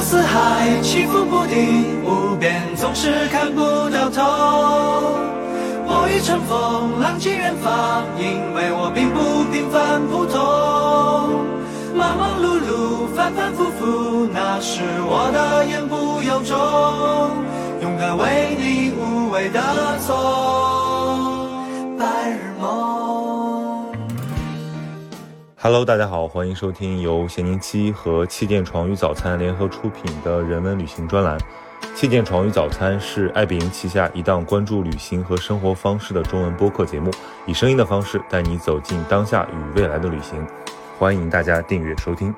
四海，起伏不定，无边总是看不到头。我欲乘风，浪迹远方，因为我并不平凡普通。忙忙碌碌，反反复复，那是我的言不由衷。勇敢为你无畏的走白日 Hello，大家好，欢迎收听由咸宁七和气垫床与早餐联合出品的人文旅行专栏。气垫床与早餐是爱彼迎旗下一档关注旅行和生活方式的中文播客节目，以声音的方式带你走进当下与未来的旅行。欢迎大家订阅收听。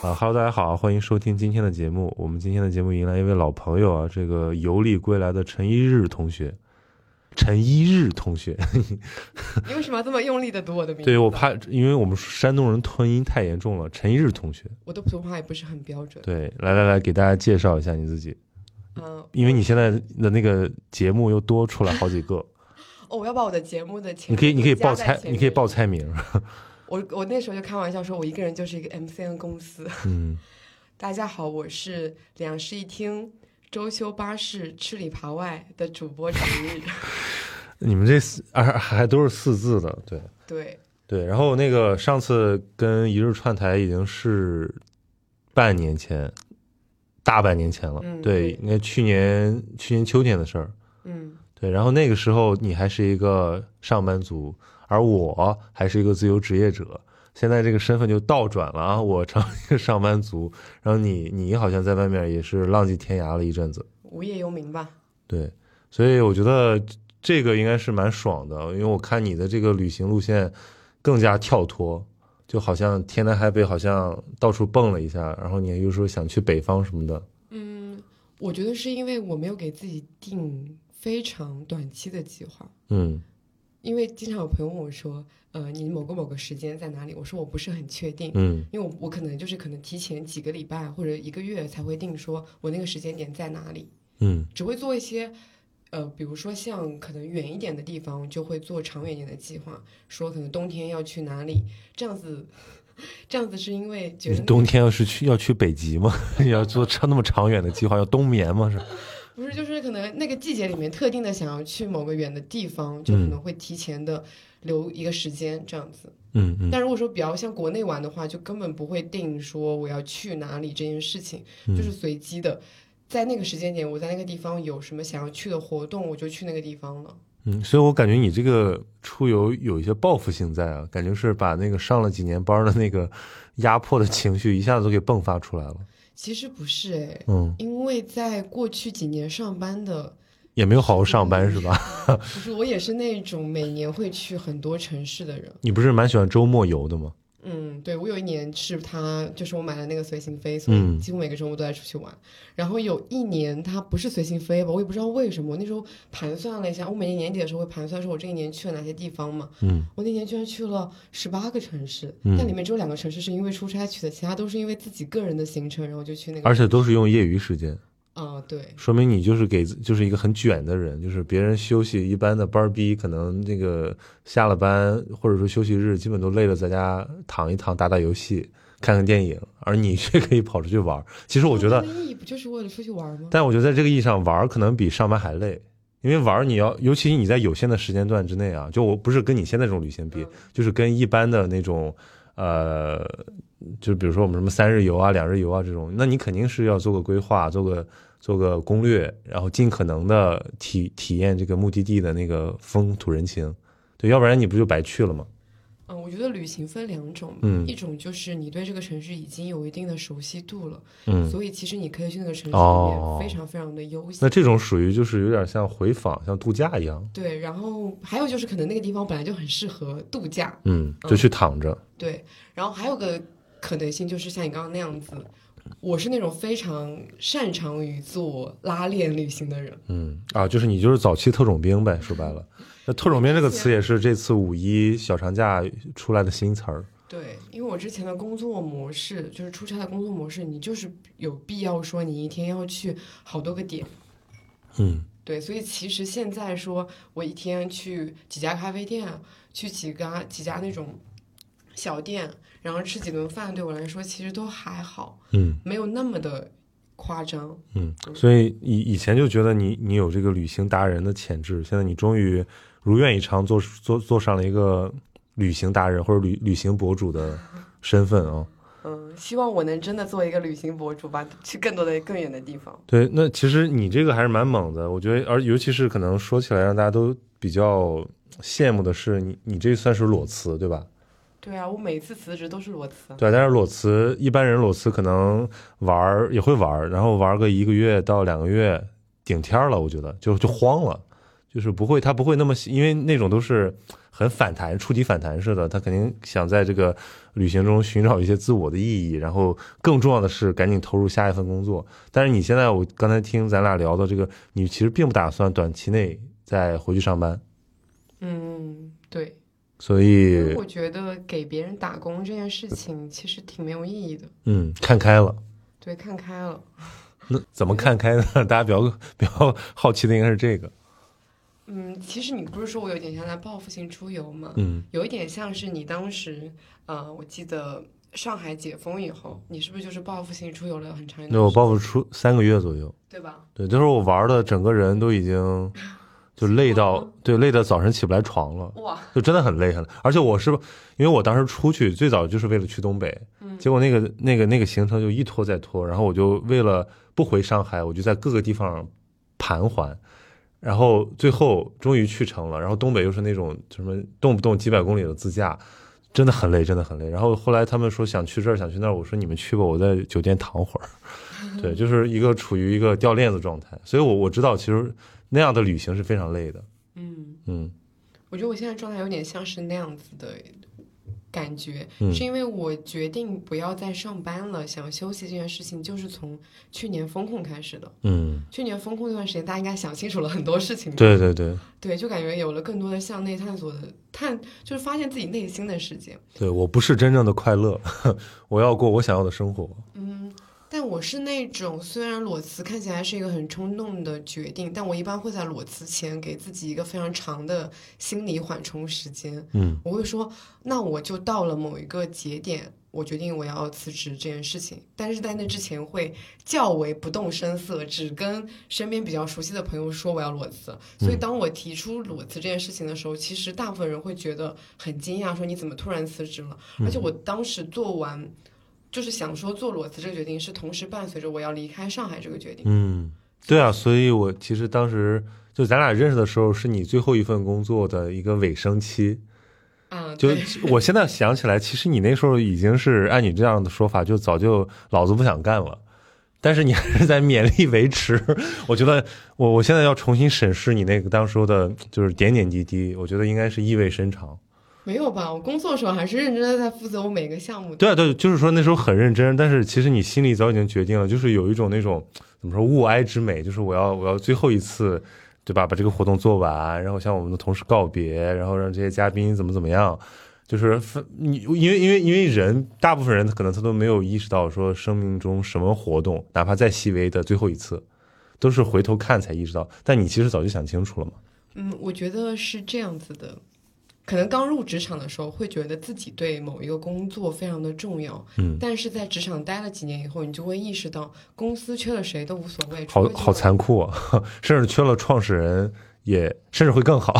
啊哈喽，大家好，欢迎收听今天的节目。我们今天的节目迎来一位老朋友啊，这个游历归来的陈一日同学。陈一日同学，你为什么要这么用力的读我的名字？对我怕，因为我们山东人吞音太严重了。陈一日同学，我的普通话也不是很标准。对，来来来，给大家介绍一下你自己，嗯，因为你现在的那个节目又多出来好几个，哦，我要把我的节目的前你可以你可以报菜，你可以报。菜名，我我那时候就开玩笑说，我一个人就是一个 MCN 公司。嗯，大家好，我是两室一厅、周休八日、吃里扒外的主播陈日。你们这四啊还都是四字的，对对，对。然后那个上次跟一日串台已经是半年前，大半年前了，嗯对，对应该去年去年秋天的事儿，嗯，对。然后那个时候你还是一个上班族，而我还是一个自由职业者。现在这个身份就倒转了啊，我成了一个上班族，然后你你好像在外面也是浪迹天涯了一阵子，无业游民吧。对，所以我觉得这个应该是蛮爽的，因为我看你的这个旅行路线更加跳脱，就好像天南海北，好像到处蹦了一下，然后你又说想去北方什么的，嗯，我觉得是因为我没有给自己定非常短期的计划。嗯因为经常有朋友问我说，呃，你某个某个时间在哪里？我说我不是很确定，嗯因为我我可能就是可能提前几个礼拜或者一个月才会定说我那个时间点在哪里，嗯只会做一些，呃，比如说像可能远一点的地方就会做长远一点的计划，说可能冬天要去哪里，这样子，这样子是因为觉得冬天要是去要去北极吗？要做长那么长远的计划，要冬眠吗？是？不是就是可能那个季节里面特定的想要去某个远的地方，就可能会提前的留一个时间这样子。嗯嗯但如果说比较像国内玩的话，就根本不会定说我要去哪里这件事情，嗯就是随机的，在那个时间点，我在那个地方有什么想要去的活动，我就去那个地方了。嗯，所以我感觉你这个出游有一些报复性在啊，感觉是把那个上了几年班的那个压迫的情绪一下子都给迸发出来了。其实不是哎，嗯，因为在过去几年上班的，也没有好好上班是吧？不是我也是那种每年会去很多城市的人。你不是蛮喜欢周末游的吗？嗯，对我有一年是他，就是我买了那个随行飞，所以嗯几乎每个周末都在出去玩。然后有一年他不是随行飞吧，我也不知道为什么。我那时候盘算了一下，我每年年底的时候会盘算说我这一年去了哪些地方嘛。嗯，我那年居然去了十八个城市，嗯但里面只有两个城市是因为出差去的，其他都是因为自己个人的行程，然后就去那个。而且都是用业余时间，啊、对，说明你就是给就是一个很卷的人，就是别人休息一般的班儿逼，可能这个下了班或者说休息日，基本都累了，在家躺一躺，打打游戏，看看电影，而你 却可以跑出去玩。其实我觉得意义不就是为了出去玩吗？但我觉得在这个意义上，玩可能比上班还累，因为玩你要，尤其你在有限的时间段之内啊，就我不是跟你现在这种旅行比，嗯就是跟一般的那种，呃，就比如说我们什么三日游啊、两日游啊这种，那你肯定是要做个规划，做个做个攻略，然后尽可能的体体验这个目的地的那个风土人情，对，要不然你不就白去了吗？嗯，我觉得旅行分两种，嗯。一种就是你对这个城市已经有一定的熟悉度了，嗯，所以其实你可以去那个城市里哦。面非常非常的悠闲。那这种属于就是有点像回访，像度假一样，对，然后还有就是可能那个地方本来就很适合度假，嗯，就去躺着，对，然后还有个可能性就是像你刚刚那样子，我是那种非常擅长于做拉练旅行的人，嗯啊，就是你就是早期特种兵呗，说白了。那特种兵这个词也是这次五一小长假出来的新词儿。对，因为我之前的工作模式就是出差的工作模式，你就是有必要说你一天要去好多个点。嗯对，所以其实现在说我一天去几家咖啡店，去几家几家那种小店，然后吃几顿饭，对我来说其实都还好，嗯没有那么的夸张。嗯，所以以以前就觉得你你有这个旅行达人的潜质，现在你终于如愿以偿做做做上了一个旅行达人或者旅旅行博主的身份啊。嗯，希望我能真的做一个旅行博主吧，去更多的更远的地方。对，那其实你这个还是蛮猛的，我觉得，而尤其是可能说起来让大家都比较羡慕的是，你你这算是裸辞对吧？对啊，我每次辞职都是裸辞。对，但是裸辞一般人裸辞可能玩儿也会玩儿，然后玩个一个月到两个月顶天儿了，我觉得就就慌了，就是不会他不会那么因为那种都是很反弹触底反弹似的，他肯定想在这个旅行中寻找一些自我的意义，然后更重要的是赶紧投入下一份工作。但是你现在我刚才听咱俩聊的这个，你其实并不打算短期内再回去上班，嗯，对。所以我觉得给别人打工这件事情其实挺没有意义的。嗯，看开了。对，看开了。那怎么看开呢？大家比较 比较好奇的应该是这个。嗯，其实你不是说我有点像在报复性出游吗？嗯，有一点像是你当时，呃，我记得上海解封以后，你是不是就是报复性出游了很长一段？对，我报复出三个月左右，对吧？对，那时候我玩的整个人都已经。就累到，对，累到早晨起不来床了，哇，就真的很累很累。而且我是，因为我当时出去最早就是为了去东北，嗯，结果那个那个那个行程就一拖再拖，然后我就为了不回上海，我就在各个地方盘桓，然后最后终于去成了。然后东北又是那种什么动不动几百公里的自驾，真的很累，真的很累。然后后来他们说想去这儿，想去那儿，我说你们去吧，我在酒店躺会儿。对，就是一个处于一个掉链子状态，所以我我知道其实。那样的旅行是非常累的。嗯嗯，我觉得我现在状态有点像是那样子的感觉，是因为我决定不要再上班了，想休息这件事情，就是从去年风控开始的。嗯，去年风控那段时间，大家应该想清楚了很多事情。对对对，对，就感觉有了更多的向内探索的探，就是发现自己内心的世界。对我不是真正的快乐，我要过我想要的生活。嗯。但我是那种，虽然裸辞看起来是一个很冲动的决定，但我一般会在裸辞前给自己一个非常长的心理缓冲时间。嗯，我会说，那我就到了某一个节点，我决定我要辞职这件事情。但是在那之前会较为不动声色，只跟身边比较熟悉的朋友说我要裸辞。所以当我提出裸辞这件事情的时候，其实大部分人会觉得很惊讶，说你怎么突然辞职了？而且我当时做完。就是想说做裸辞这个决定是同时伴随着我要离开上海这个决定。嗯，对啊，所以我其实当时就咱俩认识的时候，是你最后一份工作的一个尾声期。啊，就我现在想起来，其实你那时候已经是按你这样的说法，就早就老子不想干了。但是你还是在勉力维持。我觉得我我现在要重新审视你那个当时候的，就是点点滴滴，我觉得应该是意味深长。没有吧？我工作的时候还是认真的在负责我每个项目。对啊，对，就是说那时候很认真，但是其实你心里早已经决定了，就是有一种那种怎么说物哀之美，就是我要我要最后一次，对吧？把这个活动做完，然后向我们的同事告别，然后让这些嘉宾怎么怎么样，就是分你因为因为因为人大部分人可能他都没有意识到说生命中什么活动，哪怕再细微的最后一次，都是回头看才意识到。但你其实早就想清楚了嘛？嗯，我觉得是这样子的。可能刚入职场的时候，会觉得自己对某一个工作非常的重要，嗯，但是在职场待了几年以后，你就会意识到公司缺了谁都无所谓，好好残酷啊，甚至缺了创始人也甚至会更好。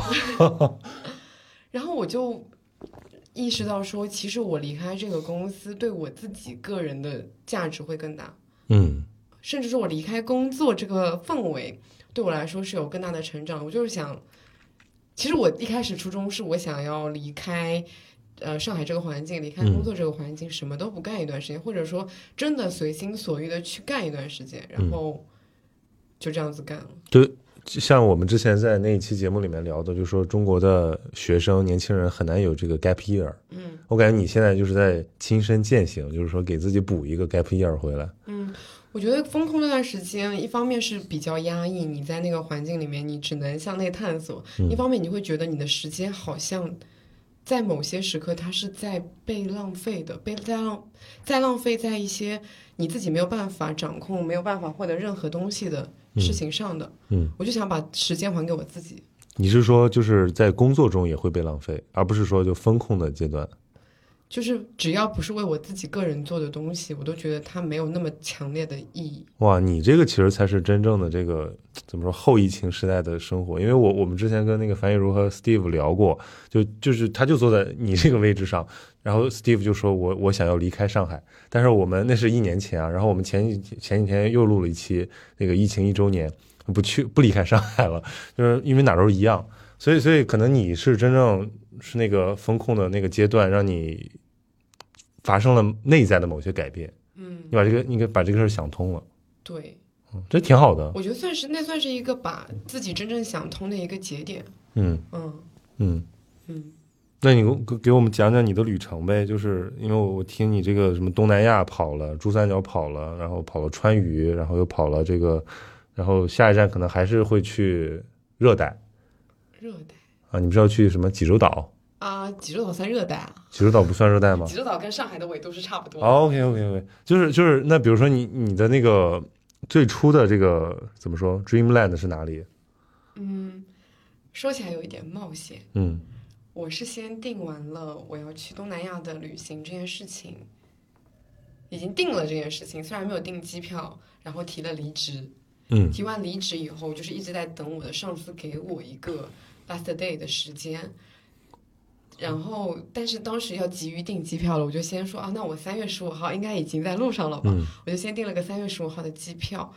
然后我就意识到说，其实我离开这个公司，对我自己个人的价值会更大，嗯，甚至说我离开工作这个氛围对我来说是有更大的成长。我就是想。其实我一开始初衷是我想要离开，呃，上海这个环境，离开工作这个环境，什么都不干一段时间，或者说真的随心所欲的去干一段时间，然后就这样子干了。就像我们之前在那一期节目里面聊的，就说中国的学生年轻人很难有这个 gap year。嗯，我感觉你现在就是在亲身践行，就是说给自己补一个 gap year 回来。嗯。我觉得风控那段时间，一方面是比较压抑，你在那个环境里面，你只能向内探索；一方面你会觉得你的时间好像在某些时刻它是在被浪费的，被在浪在浪费在一些你自己没有办法掌控、没有办法获得任何东西的事情上的。嗯，我就想把时间还给我自己。你是说就是在工作中也会被浪费，而不是说就风控的阶段？就是只要不是为我自己个人做的东西，我都觉得它没有那么强烈的意义。哇，你这个其实才是真正的这个怎么说后疫情时代的生活，因为我我们之前跟那个樊亦茹和 Steve 聊过，就就是他就坐在你这个位置上，然后 Steve 就说我我想要离开上海，但是我们那是一年前啊，然后我们前几前几天又录了一期那个疫情一周年，不去不离开上海了，就是因为哪都一样，所以所以可能你是真正是那个风控的那个阶段，让你发生了内在的某些改变，嗯，你把这个你给把这个事儿想通了。对，嗯，这挺好的。我觉得算是那算是一个把自己真正想通的一个节点。嗯嗯嗯嗯，那你给给我们讲讲你的旅程呗？就是因为我我听你这个什么东南亚跑了，珠三角跑了，然后跑了川渝，然后又跑了这个，然后下一站可能还是会去热带热带啊。你不是要去什么济州岛？啊，济州岛算热带啊？济州岛不算热带吗？济州岛跟上海的纬度是差不多的。OK OK OK，就是就是那比如说你你的那个最初的这个怎么说，Dreamland 是哪里？嗯，说起来有一点冒险。嗯我是先定完了我要去东南亚的旅行这件事情，已经定了这件事情，虽然没有订机票，然后提了离职。嗯提完离职以后，就是一直在等我的上司给我一个 last day 的时间。然后，但是当时要急于订机票了，我就先说啊，那我三月十五号应该已经在路上了吧？嗯我就先订了个三月十五号的机票。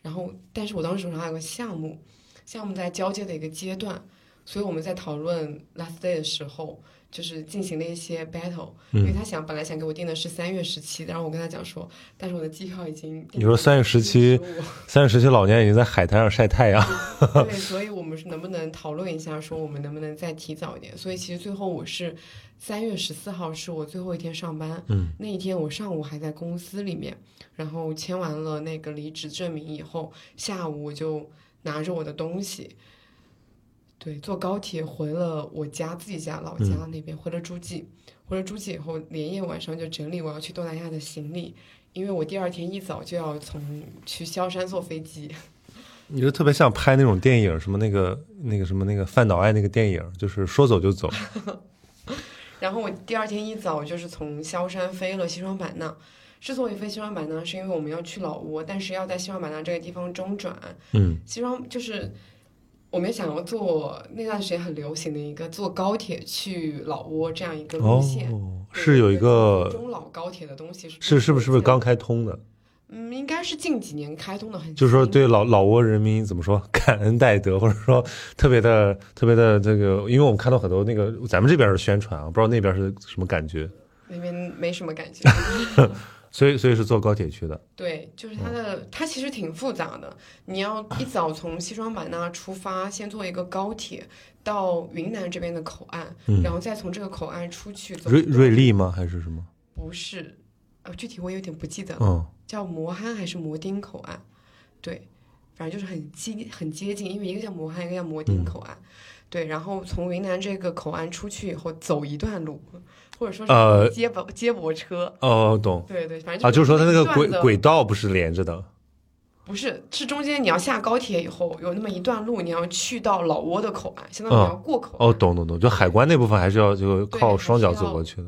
然后，但是我当时手上还有个项目，项目在交接的一个阶段，所以我们在讨论 last day 的时候，就是进行了一些 battle，、因为嗯，他想本来想给我订的是三月十七，然后我跟他讲说，但是我的机票已经你说三月17 15 三月十七老年已经在海滩上晒太阳。对，所以我们是能不能讨论一下，说我们能不能再提早一点？所以其实最后我是三月十四号是我最后一天上班，嗯那一天我上午还在公司里面，然后签完了那个离职证明以后，下午我就拿着我的东西，对，坐高铁回了我家自己家老家那边，回了诸暨，回了诸暨以后，连夜晚上就整理我要去东南亚的行李，因为我第二天一早就要从去萧山坐飞机。你就特别像拍那种电影，什么那个那个什么那个范岛爱那个电影，就是说走就走。然后我第二天一早就是从萧山飞了西双版纳。之所以飞西双版纳，是因为我们要去老挝，但是要在西双版纳这个地方中转。嗯西双就是我们想要坐那段时间很流行的一个坐高铁去老挝这样一个路线。哦，是有一个中老高铁的东西是是是不是是不是刚刚？开通的？嗯，应该是近几年开通的很新，就是说对老老挝人民怎么说 感恩戴德，或者说特别的特别的这个，因为我们看到很多那个咱们这边是宣传啊，不知道那边是什么感觉，那边没什么感觉。所以所以是坐高铁去的。对，就是它的，它其实挺复杂的。你要一早从西双版纳出发，先坐一个高铁到云南这边的口岸，嗯然后再从这个口岸出去走。瑞瑞丽吗？还是什么？不是，呃，具体我有点不记得了，嗯叫摩憨还是摩丁口岸？对，反正就是很接很接近，因为一个叫摩憨，一个叫摩丁口岸。对，然后从云南这个口岸出去以后，走一段路，或者说呃是接驳、接驳车。哦，懂对对，反正啊，就是说它那个轨轨道不是连着的。不是，是中间你要下高铁以后有那么一段路，你要去到老挝的口岸，相当于你要过口岸哦，懂懂懂，就海关那部分还是要就靠双脚走过去的。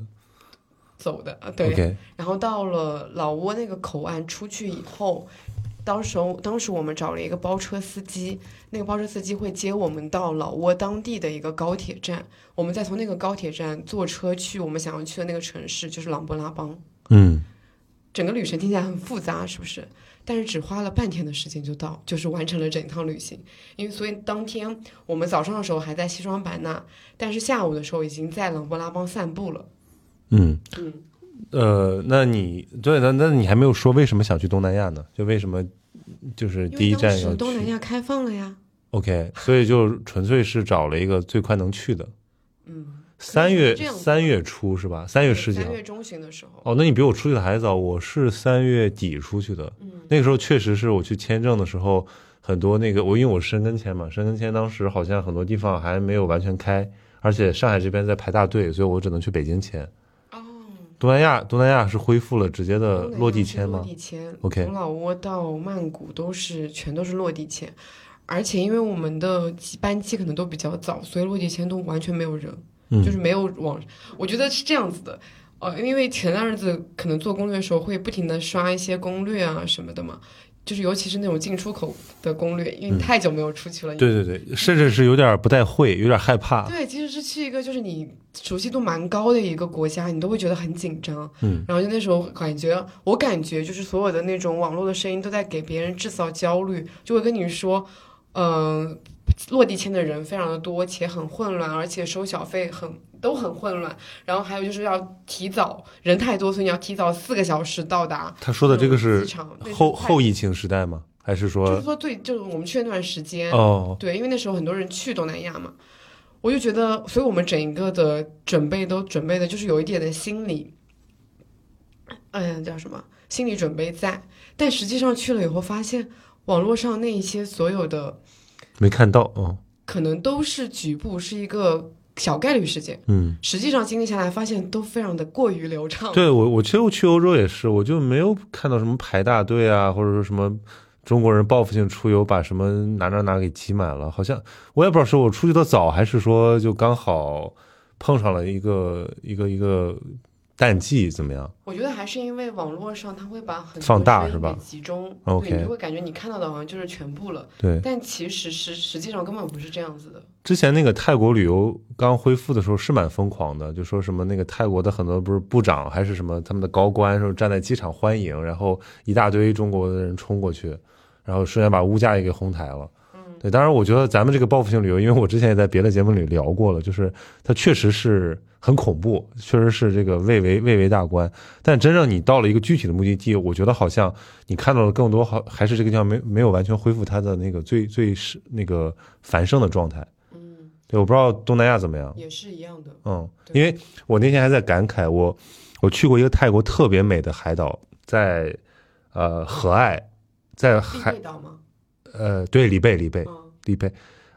走的。啊，对。然后到了老挝那个口岸出去以后，当时当时我们找了一个包车司机，那个包车司机会接我们到老挝当地的一个高铁站，我们再从那个高铁站坐车去我们想要去的那个城市，就是琅勃拉邦。嗯整个旅程听起来很复杂，是不是？但是只花了半天的时间就到，就是完成了整趟旅行。因为所以当天我们早上的时候还在西双版纳，但是下午的时候已经在琅勃拉邦散步了。嗯嗯，呃，那你对那那你还没有说为什么想去东南亚呢？就为什么就是第一站要去东南亚开放了呀。？OK，所以就纯粹是找了一个最快能去的。嗯，三月三月初是吧？三月十几号三。月中旬的时候。哦，那你比我出去的还早，我是三月底出去的。嗯那个时候确实是我去签证的时候，很多那个我因为我是申根签嘛，申根签当时好像很多地方还没有完全开，而且上海这边在排大队，所以我只能去北京签。哦，东南亚东南亚是恢复了直接的落地签吗落？地签 OK 从老挝到曼谷都是全都是落地签，而且因为我们的机班机可能都比较早，所以落地签都完全没有人。嗯，就是没有往，我觉得是这样子的。呃，因为前段日子可能做攻略的时候会不停的刷一些攻略啊什么的嘛，就是尤其是那种进出口的攻略，因为你太久没有出去了。对对对，甚至是有点不太会，有点害怕。对，其实是去一个就是你熟悉度蛮高的一个国家，你都会觉得很紧张。嗯，然后就那时候感觉，我感觉就是所有的那种网络的声音都在给别人制造焦虑，就会跟你说，嗯、落地签的人非常的多，且很混乱，而且收小费很都很混乱。然后还有就是要提早，人太多，所以你要提早四个小时到达。他说的这个是后后疫情时代吗？还是说就是说说最就是我们去那段时间，哦？对，因为那时候很多人去东南亚嘛，我就觉得，所以我们整一个的准备都准备的就是有一点的心理，嗯，叫什么心理准备在，但实际上去了以后发现，网络上那一些所有的没看到哦，可能都是局部，是一个小概率事件，嗯。实际上经历下来发现都非常的过于流畅。对我，我其实我去欧洲也是，我就没有看到什么排大队啊，或者说什么中国人报复性出游把什么哪哪哪给挤满了，好像我也不知道是我出去的早，还是说就刚好碰上了一个一个一个淡季，怎么样？我觉得还是因为网络上它会把很多放大是吧集中 OK 对，你就会感觉你看到的好像就是全部了，对，但其实实实际上根本不是这样子的。之前那个泰国旅游刚恢复的时候是蛮疯狂的，就说什么那个泰国的很多不是部长还是什么他们的高官，说站在机场欢迎，然后一大堆中国的人冲过去，然后瞬间把物价也给哄抬了。对，当然我觉得咱们这个报复性旅游，因为我之前也在别的节目里聊过了，就是它确实是很恐怖，确实是这个蔚为蔚为大观。但真正你到了一个具体的目的地，我觉得好像你看到了更多，好还是这个地方没没有完全恢复它的那个最最是那个繁盛的状态。嗯，对，我不知道东南亚怎么样。也是一样的。嗯，因为我那天还在感慨，我我去过一个泰国特别美的海岛，在呃和爱，在海岛吗？呃对里贝里贝嗯里贝，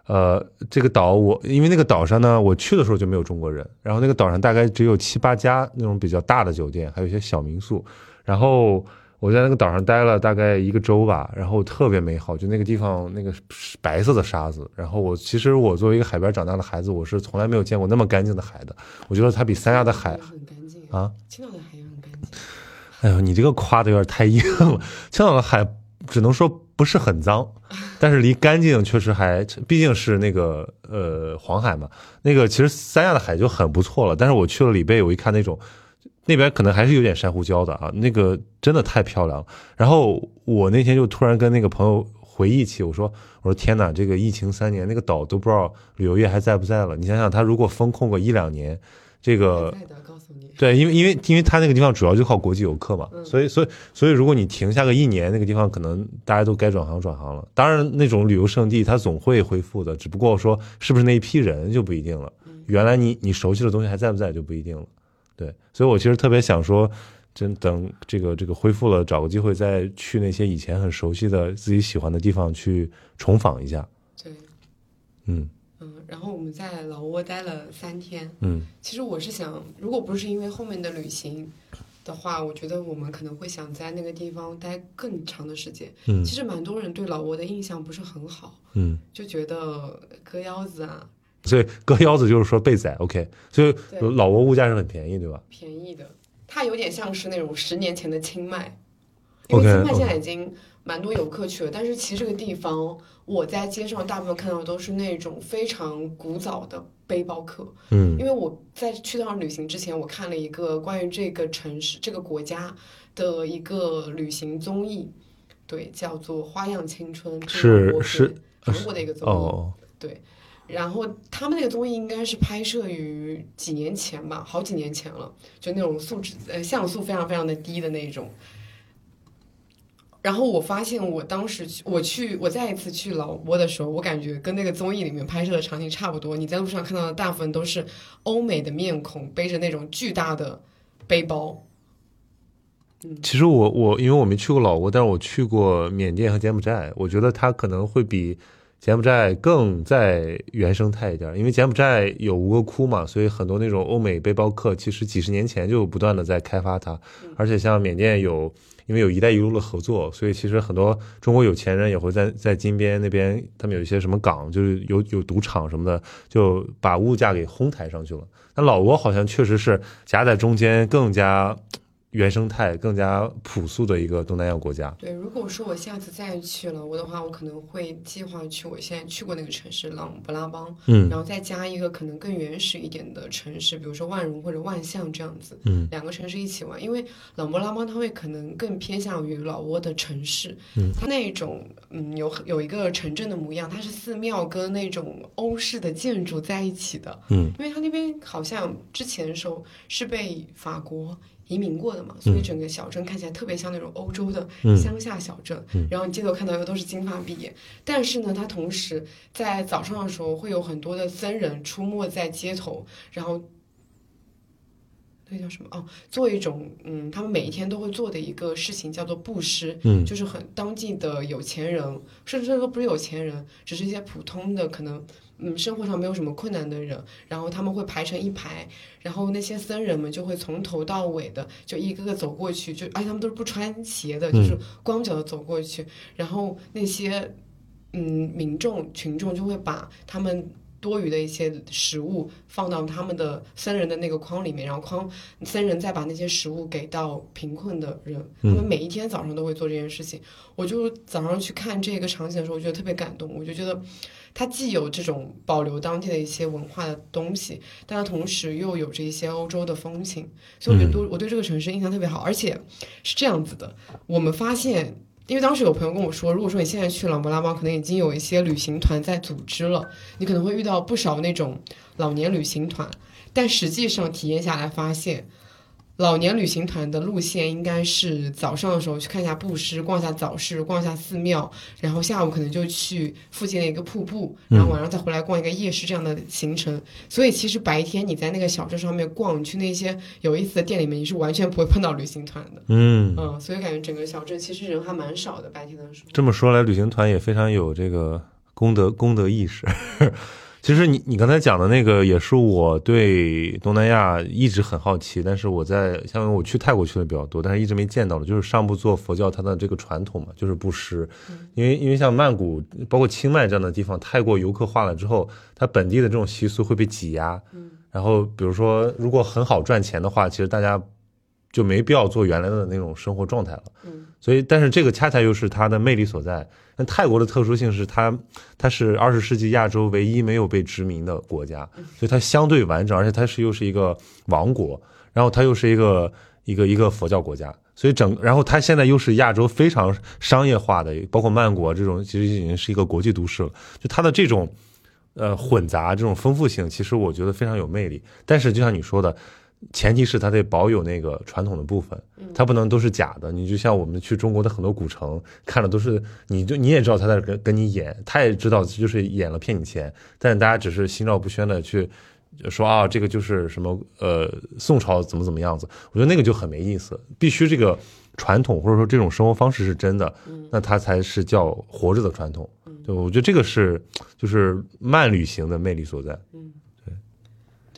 呃这个岛我因为那个岛上呢，我去的时候就没有中国人，然后那个岛上大概只有七八家那种比较大的酒店，还有一些小民宿，然后。我在那个岛上待了大概一个周吧，然后特别美好，就那个地方那个白色的沙子。然后我其实我作为一个海边长大的孩子，我是从来没有见过那么干净的海的。我觉得它比三亚的海很干净啊，青岛的海也很干净。哎呦，你这个夸的有点太硬了。青岛的海只能说不是很脏，但是离干净确实还，毕竟是那个呃黄海嘛。那个其实三亚的海就很不错了，但是我去了里贝，我一看那种那边可能还是有点珊瑚礁的啊，那个真的太漂亮了。然后我那天就突然跟那个朋友回忆起，我说我说天哪，这个疫情三年，那个岛都不知道旅游业还在不在了。你想想，他如果封控个一两年，这个。对，因为因为因为它那个地方主要就靠国际游客嘛，嗯所以所以所以如果你停下个一年，那个地方可能大家都该转行转行了。当然，那种旅游胜地它总会恢复的，只不过说是不是那一批人就不一定了。原来你你熟悉的东西还在不在就不一定了。对，所以我其实特别想说，真等这个这个恢复了，找个机会再去那些以前很熟悉的自己喜欢的地方去重访一下。对，嗯嗯，然后我们在老挝待了三天。嗯其实我是想，如果不是因为后面的旅行的话，我觉得我们可能会想在那个地方待更长的时间。嗯其实蛮多人对老挝的印象不是很好，嗯，就觉得割腰子啊，所以割腰子就是说被宰，OK，所以老挝物价是很便宜，对吧？便宜的，它有点像是那种十年前的清迈，因为清迈现在已经蛮多游客去了，但是其实这个地方我在街上大部分看到的都是那种非常古早的背包客，嗯因为我在去那儿旅行之前，我看了一个关于这个城市、这个国家的一个旅行综艺，对，叫做《花样青春》，是是韩国的一个综艺。哦，然后他们那个综艺应该是拍摄于几年前吧，好几年前了，就那种素质呃像素非常非常的低的那种。然后我发现，我当时去我去我再一次去老挝的时候，我感觉跟那个综艺里面拍摄的场景差不多。你在路上看到的大部分都是欧美的面孔，背着那种巨大的背包。其实我我因为我没去过老挝，但是我去过缅甸和柬埔寨，我觉得它可能会比柬埔寨更再原生态一点，因为柬埔寨有吴哥窟嘛，所以很多那种欧美背包客其实几十年前就不断的在开发它，而且像缅甸有。因为有一带一路的合作，所以其实很多中国有钱人也会在在金边那边，他们有一些什么港，就是有有赌场什么的，就把物价给哄抬上去了。那老挝好像确实是夹在中间，更加。原生态更加朴素的一个东南亚国家。对，如果说我下次再去了我的话，我可能会计划去我现在去过那个城市朗勃拉邦，嗯，然后再加一个可能更原始一点的城市，比如说万荣或者万象这样子，嗯，两个城市一起玩，因为朗勃拉邦它会可能更偏向于老挝的城市，嗯，它那种嗯有有一个城镇的模样，它是寺庙跟那种欧式的建筑在一起的，嗯，因为它那边好像之前的时候是被法国。移民过的嘛，所以整个小镇看起来特别像那种欧洲的乡下小镇。然后你街头看到的都是金发碧眼，但是呢，它同时在早上的时候会有很多的僧人出没在街头，然后那叫什么哦，做一种嗯，他们每一天都会做的一个事情叫做布施，嗯，就是很当地的有钱人，甚至都不是有钱人，只是一些普通的可能。嗯，生活上没有什么困难的人，然后他们会排成一排，然后那些僧人们就会从头到尾的就一个个走过去，就而且他们都是不穿鞋的，就是光脚的走过去，然后那些嗯民众群众就会把他们多余的一些食物放到他们的僧人的那个筐里面，然后筐僧人再把那些食物给到贫困的人，他们每一天早上都会做这件事情。我就早上去看这个场景的时候，我觉得特别感动，我就觉得。它既有这种保留当地的一些文化的东西，但它同时又有着一些欧洲的风情，所以我觉得我对这个城市印象特别好。而且是这样子的，我们发现，因为当时有朋友跟我说，如果说你现在去琅勃拉邦，可能已经有一些旅行团在组织了，你可能会遇到不少那种老年旅行团，但实际上体验下来发现。老年旅行团的路线应该是早上的时候去看一下布施，逛一下早市，逛一下寺庙，然后下午可能就去附近的一个瀑布，然后晚上再回来逛一个夜市这样的行程。所以其实白天你在那个小镇上面逛，你去那些有意思的店里面，你是完全不会碰到旅行团的。嗯嗯，所以感觉整个小镇其实人还蛮少的，白天的时候。这么说来，旅行团也非常有这个功德功德意识。其实你你刚才讲的那个也是我对东南亚一直很好奇，但是我在像我去泰国去的比较多，但是一直没见到的，就是上部做佛教它的这个传统嘛，就是布施。因为因为像曼谷包括清迈这样的地方，太过游客化了之后，它本地的这种习俗会被挤压。然后比如说如果很好赚钱的话，其实大家就没必要做原来的那种生活状态了。所以但是这个恰恰又是它的魅力所在。那泰国的特殊性是它，它是二十世纪亚洲唯一没有被殖民的国家，所以它相对完整，而且它是又是一个王国，然后它又是一个一个一个佛教国家，所以整，然后它现在又是亚洲非常商业化的，包括曼谷这种，其实已经是一个国际都市了。就它的这种，呃，混杂这种丰富性，其实我觉得非常有魅力。但是就像你说的。前提是它得保有那个传统的部分，它不能都是假的。你就像我们去中国的很多古城，看的都是，你就你也知道他在跟跟你演，他也知道就是演了骗你钱，但是大家只是心照不宣的去说啊，这个就是什么呃宋朝怎么怎么样子，我觉得那个就很没意思。必须这个传统或者说这种生活方式是真的，那它才是叫活着的传统。对，我觉得这个是就是慢旅行的魅力所在。嗯。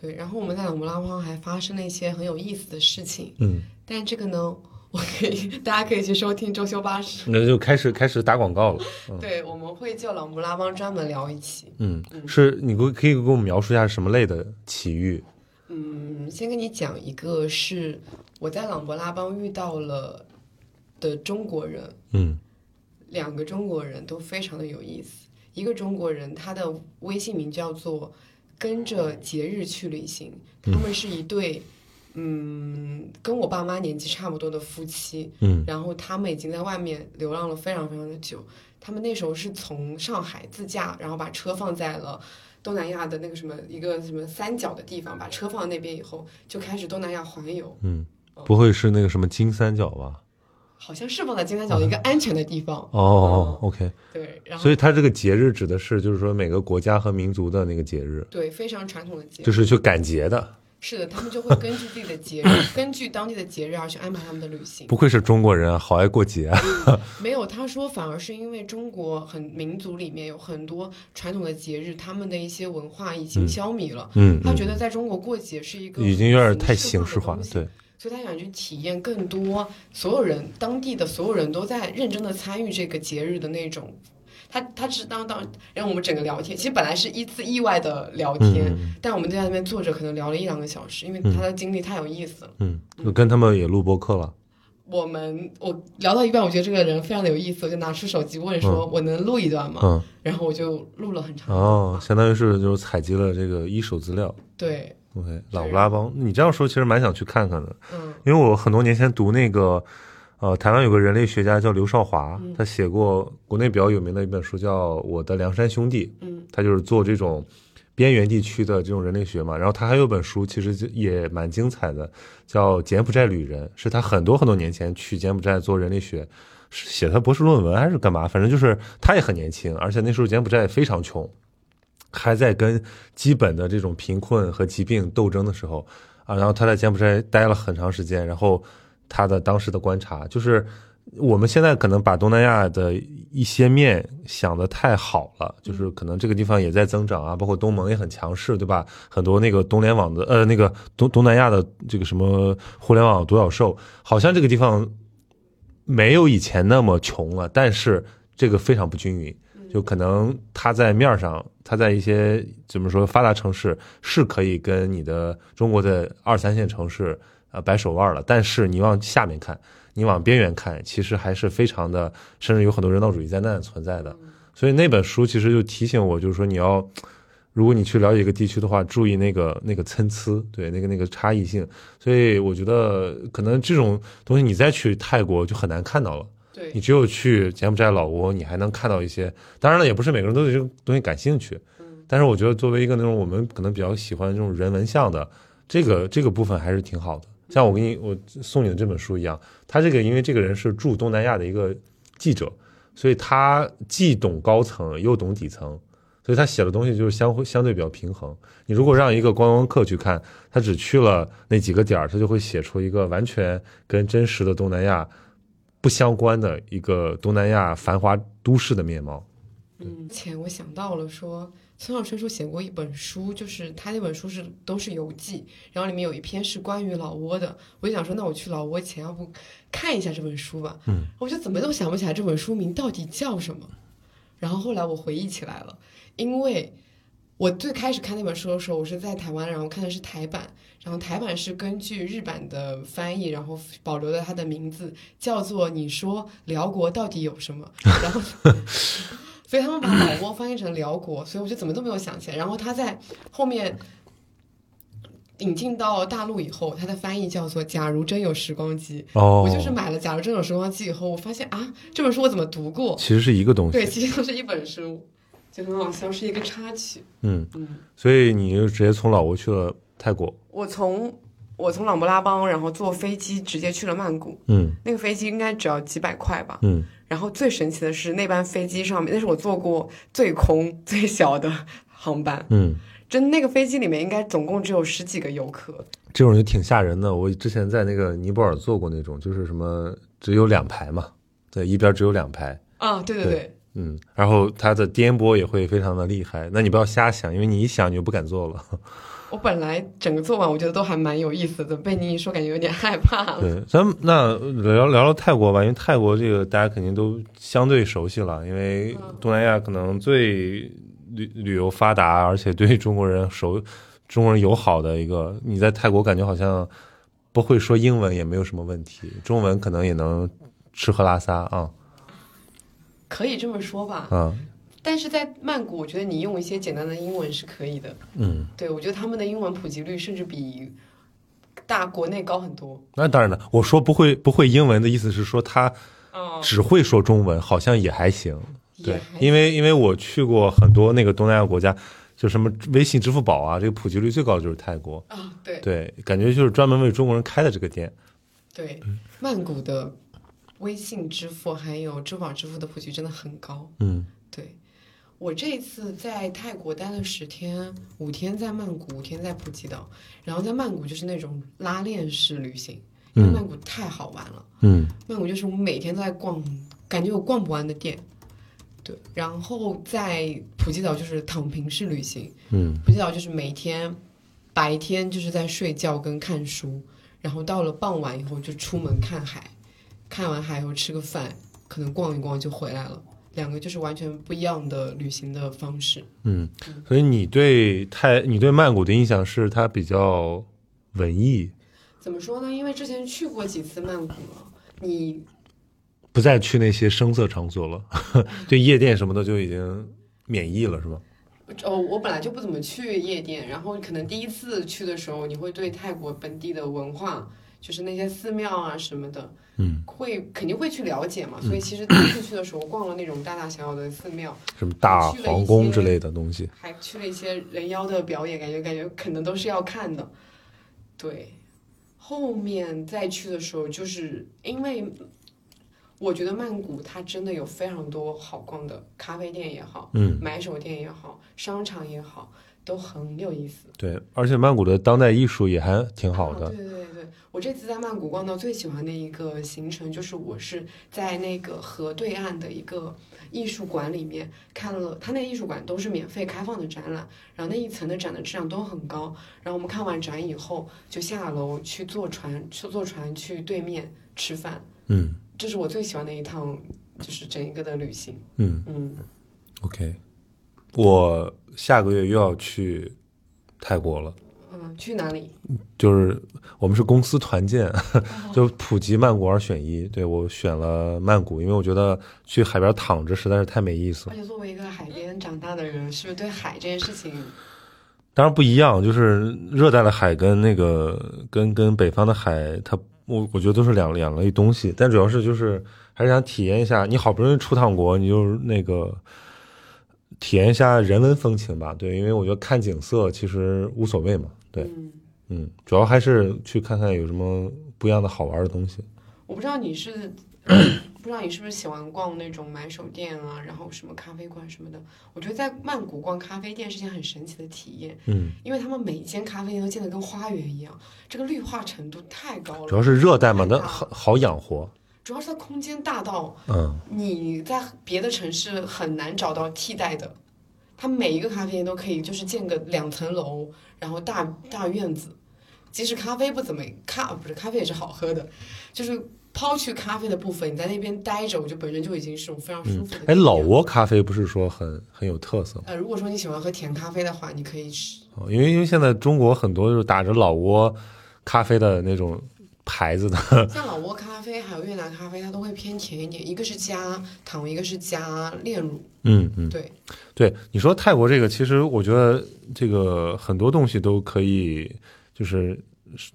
对，然后我们在琅勃拉邦还发生了一些很有意思的事情。嗯，但这个呢，我可以，大家可以去收听周休巴士。那就开始开始打广告了。对，我们会就琅勃拉邦专门聊一期。嗯，是你可可以给我们描述一下什么类的奇遇？嗯，先跟你讲一个，是我在朗勃拉邦遇到了的中国人。嗯，两个中国人都非常的有意思。一个中国人，他的微信名叫做。跟着节日去旅行，他们是一对，嗯，跟我爸妈年纪差不多的夫妻，嗯，然后他们已经在外面流浪了非常非常的久，他们那时候是从上海自驾，然后把车放在了东南亚的那个什么一个什么三角的地方，把车放在那边以后，就开始东南亚环游，嗯，不会是那个什么金三角吧？好像是放在金三角的一个安全的地方哦。OK，对，然后所以它这个节日指的是，就是说每个国家和民族的那个节日，对，非常传统的节日，就是去赶节的。是的，他们就会根据自己的节日，根据当地的节日而去安排他们的旅行。不愧是中国人啊，好爱过节啊。没有，他说反而是因为中国很民族里面有很多传统的节日，他们的一些文化已经消弭了。嗯，他觉得在中国过节是一个已经有点太形式化，了对，所以他想去体验更多所有人当地的所有人都在认真的参与这个节日的那种。他他只当当让我们整个聊天，其实本来是一次意外的聊天，嗯但我们就在那边坐着，可能聊了一两个小时，因为他的经历太有意思了。嗯，我跟他们也录播客了。我们我聊到一半，我觉得这个人非常的有意思，我就拿出手机问说：“我能录一段吗？”嗯，然后我就录了很长。哦，相当于是就是采集了这个一手资料。对，OK，老布拉邦，你这样说其实蛮想去看看的，嗯。因为我很多年前读那个，呃，台湾有个人类学家叫刘少华，嗯。他写过国内比较有名的一本书叫《我的梁山兄弟》，嗯。他就是做这种边缘地区的这种人类学嘛。然后他还有本书，其实也蛮精彩的，叫《柬埔寨旅人》，是他很多很多年前去柬埔寨做人类学，写他博士论文还是干嘛？反正就是他也很年轻，而且那时候柬埔寨非常穷，还在跟基本的这种贫困和疾病斗争的时候啊，然后他在柬埔寨待了很长时间，然后他的当时的观察就是。我们现在可能把东南亚的一些面想得太好了，就是可能这个地方也在增长啊，包括东盟也很强势，对吧？很多那个东联网的呃那个东东南亚的这个什么互联网独角兽，好像这个地方没有以前那么穷了，但是这个非常不均匀，就可能它在面儿上，它在一些怎么说发达城市是可以跟你的中国的二三线城市呃掰手腕了，但是你往下面看。你往边缘看，其实还是非常的，甚至有很多人道主义灾难存在的。所以那本书其实就提醒我，就是说你要，如果你去了解一个地区的话，注意那个那个参差，对那个那个差异性。所以我觉得可能这种东西你再去泰国就很难看到了。对你只有去柬埔寨、老挝，你还能看到一些。当然了，也不是每个人都对这个东西感兴趣。但是我觉得作为一个那种我们可能比较喜欢这种人文向的这个这个部分还是挺好的。像我给你我送你的这本书一样，他这个因为这个人是驻东南亚的一个记者，所以他既懂高层又懂底层，所以他写的东西就是相会相对比较平衡。你如果让一个观光客去看，他只去了那几个点儿，他就会写出一个完全跟真实的东南亚不相关的一个东南亚繁华都市的面貌。嗯，前我想到了说，村上春树写过一本书，就是他那本书是都是游记，然后里面有一篇是关于老挝的。我就想说，那我去老挝前，要不看一下这本书吧？嗯，我就怎么都想不起来这本书名到底叫什么。然后后来我回忆起来了，因为我最开始看那本书的时候，我是在台湾，然后看的是台版，然后台版是根据日版的翻译，然后保留了它的名字，叫做“你说辽国到底有什么”，然后。所以他们把老挝翻译成辽国，所以我就怎么都没有想起来。然后他在后面引进到大陆以后，他的翻译叫做“假如真有时光机”。哦，我就是买了《假如真有时光机》以后，我发现啊，这本书我怎么读过？其实是一个东西。对，其实都是一本书，就很好笑，是一个插曲。嗯，嗯，所以你就直接从老挝去了泰国。我从我从琅勃拉邦，然后坐飞机直接去了曼谷。嗯那个飞机应该只要几百块吧。嗯，然后最神奇的是，那班飞机上面，那是我坐过最空最小的航班。嗯，真那个飞机里面应该总共只有十几个游客。这种就挺吓人的。我之前在那个尼泊尔坐过那种，就是什么只有两排嘛，对，一边只有两排。啊，对对对对，嗯，然后它的颠簸也会非常的厉害。那你不要瞎想，因为你一想你就不敢坐了。我本来整个做完，我觉得都还蛮有意思的，被你一说，感觉有点害怕了。对，咱们那聊聊聊泰国吧，因为泰国这个大家肯定都相对熟悉了，因为东南亚可能最旅旅游发达，而且对中国人熟、中国人友好的一个。你在泰国感觉好像不会说英文也没有什么问题，中文可能也能吃喝拉撒啊可以这么说吧。啊但是在曼谷，我觉得你用一些简单的英文是可以的。嗯。对，我觉得他们的英文普及率甚至比大国内高很多。那当然了，我说不会不会英文的意思是说他哦，只会说中文，好像也还行。对，因为因为我去过很多那个东南亚国家，就什么微信、支付宝啊，这个普及率最高的就是泰国。啊，对对，感觉就是专门为中国人开的这个店。对，曼谷的微信支付还有支付宝支付的普及真的很高。嗯对，我这一次在泰国待了十天，五天在曼谷，五天在普吉岛。然后在曼谷就是那种拉链式旅行，因为嗯曼谷太好玩了。嗯曼谷就是我们每天都在逛，感觉有逛不完的店。对，然后在普吉岛就是躺平式旅行，嗯普吉岛就是每天白天就是在睡觉跟看书，然后到了傍晚以后就出门看海，看完海以后吃个饭，可能逛一逛就回来了。两个就是完全不一样的旅行的方式。嗯，所以你对泰你对曼谷的印象是它比较文艺，怎么说呢？因为之前去过几次曼谷了，你不再去那些声色场所了，对夜店什么的就已经免疫了，是吗？哦，我本来就不怎么去夜店，然后可能第一次去的时候，你会对泰国本地的文化，就是那些寺庙啊什么的，嗯，会肯定会去了解嘛。所以其实第一次去的时候，逛了那种大大小小的寺庙，什么大皇宫之类的东西。还去了一些人妖的表演，感觉感觉可能都是要看的。对，后面再去的时候，就是因为我觉得曼谷它真的有非常多好逛的咖啡店也好，嗯，买手店也好，商场也好，都很有意思。对，而且曼谷的当代艺术也还挺好的啊。对对对对，我这次在曼谷逛到最喜欢的一个行程，就是我是在那个河对岸的一个艺术馆里面看了，它那个艺术馆都是免费开放的展览，然后那一层的展的质量都很高。然后我们看完展以后，就下楼去坐船，去坐船去对面吃饭，嗯这是我最喜欢的一趟，就是整一个的旅行。嗯嗯，，OK，我下个月又要去泰国了。嗯，去哪里？就是我们是公司团建，就普及曼谷二选一。对我选了曼谷，因为我觉得去海边躺着实在是太没意思了。而且作为一个海边长大的人，是不是对海这件事情，当然不一样，就是热带的海跟那个跟跟北方的海，它我我觉得都是两两类东西。但主要是就是还是想体验一下，你好不容易出趟国，你就那个体验一下人文风情吧。对，因为我觉得看景色其实无所谓嘛。对，嗯，嗯，主要还是去看看有什么不一样的好玩的东西。我不知道你是，不知道你是不是喜欢逛那种买手店啊，然后什么咖啡馆什么的。我觉得在曼谷逛咖啡店是件很神奇的体验，嗯，因为他们每一间咖啡店都建得跟花园一样，这个绿化程度太高了。主要是热带嘛，那好好养活。主要是它空间大到嗯你在别的城市很难找到替代的。它每一个咖啡店都可以就是建个两层楼，然后大大院子。即使咖啡不怎么咖不是咖啡也是好喝的，就是抛去咖啡的部分，你在那边待着，我就本身就已经是种非常舒嗯服的。，哎，老挝咖啡不是说很很有特色吗？呃，如果说你喜欢喝甜咖啡的话，你可以吃。哦，因为因为现在中国很多就是打着老挝咖啡的那种牌子的，像老挝咖啡还有越南咖啡，它都会偏甜一点，一个是加糖，一个是加炼乳。嗯嗯，对，对，你说泰国这个，其实我觉得这个很多东西都可以，就是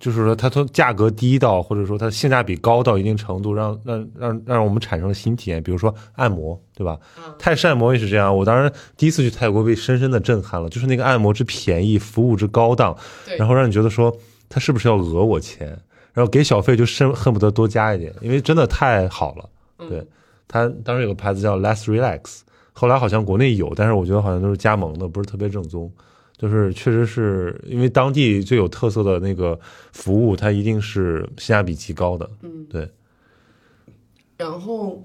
就是说它从价格低到，或者说它性价比高到一定程度，让让让让我们产生了新体验，比如说按摩，对吧？啊，泰式按摩也是这样。我当时第一次去泰国被深深的震撼了，就是那个按摩之便宜，服务之高档，然后让你觉得说他是不是要讹我钱，然后给小费就恨恨不得多加一点，因为真的太好了。嗯对，他当时有个牌子叫 Less Relax，后来好像国内有，但是我觉得好像都是加盟的，不是特别正宗。就是确实是因为当地最有特色的那个服务，它一定是性价比极高的。嗯，对。然后，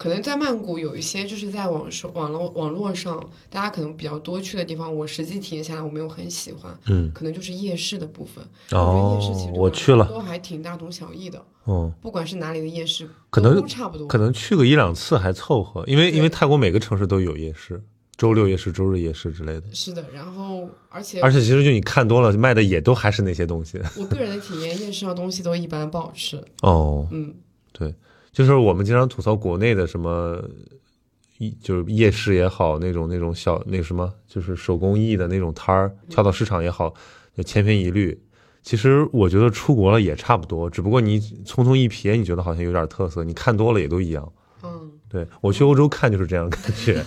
可能在曼谷有一些就是在网上网络网络上，大家可能比较多去的地方，我实际体验下来我没有很喜欢，嗯，可能就是夜市的部分。哦我觉得夜市其实，我去了，都还挺大同小异的，嗯，不管是哪里的夜市，可能都差不多。可能去个一两次还凑合，因为因为泰国每个城市都有夜市，周六夜市、周日夜市之类的。是的，然后而且而且其实就你看多了，卖的也都还是那些东西。我个人的体验，夜市上东西都一般，不好吃。哦，嗯，就是我们经常吐槽国内的什么，一就是夜市也好，那种那种小那什么，就是手工艺的那种摊儿，跳蚤市场也好，就千篇一律。其实我觉得出国了也差不多，只不过你匆匆一瞥，你觉得好像有点特色，你看多了也都一样。嗯，对我去欧洲看就是这样感觉。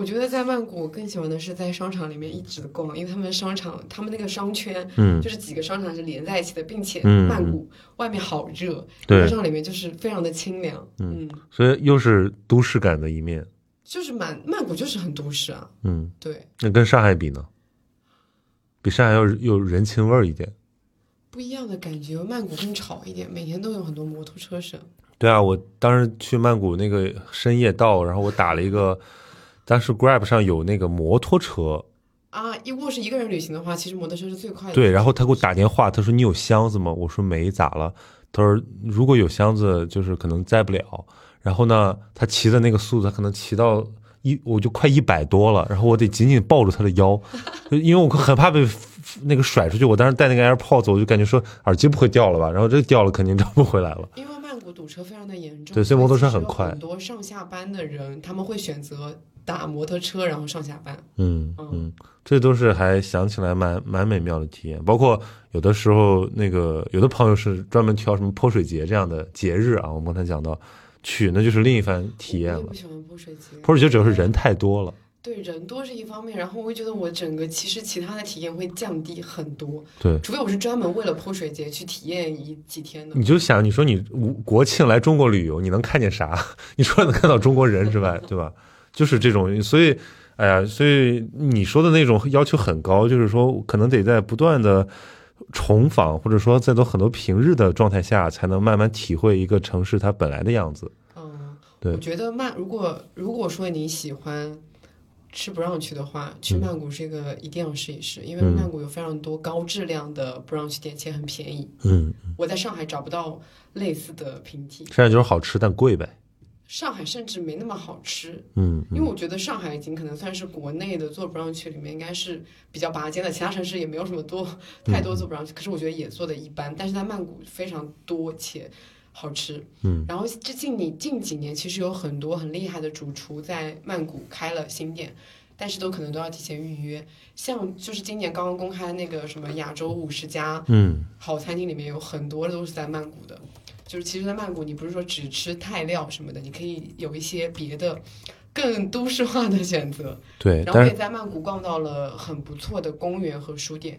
我觉得在曼谷，我更喜欢的是在商场里面一直逛，因为他们商场，他们那个商圈，嗯，就是几个商场是连在一起的，并且嗯曼谷外面好热，对商场里面就是非常的清凉。嗯，所以又是都市感的一面。就是曼曼谷就是很都市啊，嗯，对，那跟上海比呢？比上海要有人情味儿一点。不一样的感觉。曼谷更吵一点，每天都有很多摩托车声。对啊，我当时去曼谷那个深夜道，然后我打了一个，当时 Grab 上有那个摩托车，啊，如果是一个人旅行的话，其实摩托车是最快的。对，然后他给我打电话，他说你有箱子吗？我说没，咋了？他说如果有箱子，就是可能载不了。然后呢，他骑的那个速度，他可能骑到一，我就快一百多了，然后我得紧紧抱住他的腰，就因为我很怕被那个甩出去。我当时戴那个 AirPods，我就感觉说耳机不会掉了吧？然后这掉了肯定找不回来了。因为曼谷堵车非常的严重，对所以摩托车很快很多上下班的人他们会选择打摩托车然后上下班。嗯嗯，这都是还想起来蛮蛮美妙的体验。包括有的时候，那个有的朋友是专门挑什么泼水节这样的节日啊，我们刚才讲到去，那就是另一番体验了不。喜欢泼水节，泼水节主要是人太多了，对人多是一方面，然后我会觉得我整个其实其他的体验会降低很多，对。除非我是专门为了泼水节去体验一几天的。你就想，你说你五国庆来中国旅游，你能看见啥？你除了能看到中国人之外，对吧？就是这种，所以，哎呀，所以你说的那种要求很高，就是说可能得在不断的重访，或者说在做很多平日的状态下，才能慢慢体会一个城市它本来的样子。嗯，对我觉得曼如果如果说你喜欢吃不让去的话，去曼谷是一个一定要试一试，因为嗯曼谷有非常多高质量的不让去店，且很便宜。嗯，我在上海找不到类似的平替，现在就是好吃但贵呗。上海甚至没那么好吃。嗯，因为我觉得上海已经可能算是国内的做不上去里面应该是比较拔尖的，其他城市也没有什么多太多做不上去，可是我觉得也做的一般，但是在曼谷非常多且好吃。嗯，然后这近你近几年其实有很多很厉害的主厨在曼谷开了新店。但是都可能都要提前预约，像就是今年刚刚公开那个什么亚洲五十家嗯好餐厅里面有很多都是在曼谷的，就是其实，在曼谷你不是说只吃泰料什么的，你可以有一些别的更都市化的选择。对，然后也在曼谷逛到了很不错的公园和书店。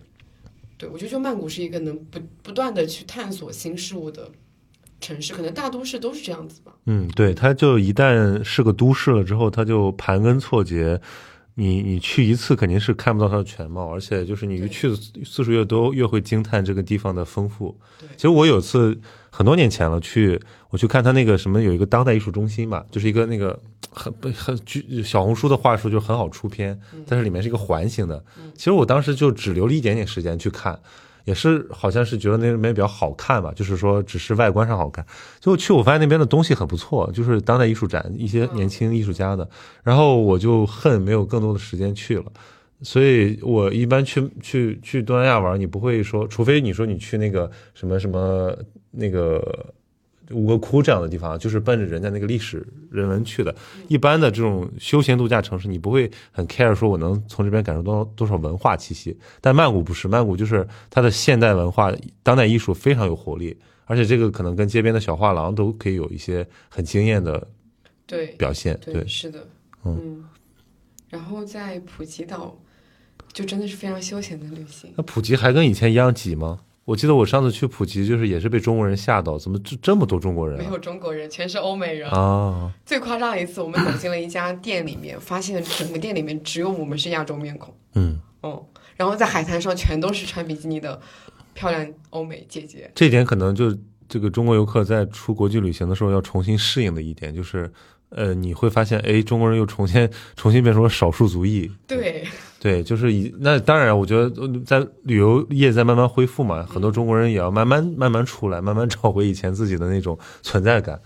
对我觉得，就曼谷是一个能不不断的去探索新事物的城市，可能大都市都是这样子吧。嗯，对，它就一旦是个都市了之后，它就盘根错节。你你去一次肯定是看不到它的全貌，而且就是你对去的次数越多，越会惊叹这个地方的丰富对。其实我有次很多年前了去，我去看他那个什么有一个当代艺术中心嘛，就是一个那个很很具小红书的话术就是很好出片，但是里面是一个环形的。其实我当时就只留了一点点时间去看。也是好像是觉得那边比较好看吧，就是说只是外观上好看。就去我发现那边的东西很不错，就是当代艺术展，一些年轻艺术家的。然后我就恨没有更多的时间去了，所以我一般去去去东南亚玩，你不会说，除非你说你去那个什么什么那个。吴哥窟这样的地方，就是奔着人家那个历史人文去的。一般的这种休闲度假城市，你不会很 care 说我能从这边感受到多少文化气息。但曼谷不是，曼谷就是它的现代文化、当代艺术非常有活力，而且这个可能跟街边的小画廊都可以有一些很惊艳的对，表现。对，是的，嗯。然后在普吉岛，就真的是非常休闲的旅行。那普吉还跟以前一样挤吗？我记得我上次去普吉，就是也是被中国人吓到，怎么这这么多中国人、啊？没有中国人，全是欧美人。啊！最夸张的一次，我们走进了一家店里面，发现整个店里面只有我们是亚洲面孔。嗯，哦，然后在海滩上全都是穿比基尼的漂亮欧美姐姐。这点可能就这个中国游客在出国际旅行的时候要重新适应的一点，就是呃，你会发现，哎，中国人又重新重新变成了少数族裔。对，对，就是以那当然，我觉得呃在旅游业在慢慢恢复嘛，很多中国人也要慢慢慢慢出来，慢慢找回以前自己的那种存在感。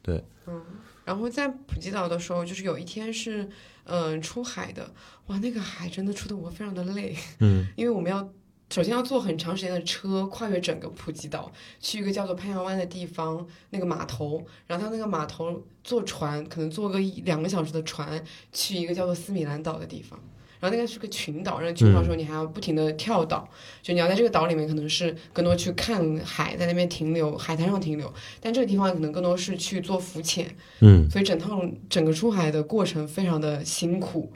对，嗯然后在普吉岛的时候，就是有一天是嗯、呃出海的，哇，那个海真的出的我非常的累，嗯 因为我们要。首先要坐很长时间的车，跨越整个普吉岛，去一个叫做潘阳湾的地方，那个码头，然后到那个码头坐船，可能坐个一两个小时的船，去一个叫做斯米兰岛的地方。然后那个是个群岛，然后群岛的时候你还要不停的跳岛，就你要在这个岛里面可能是更多去看海，在那边停留，海滩上停留，但这个地方可能更多是去做浮潜，嗯所以整趟整个出海的过程非常的辛苦，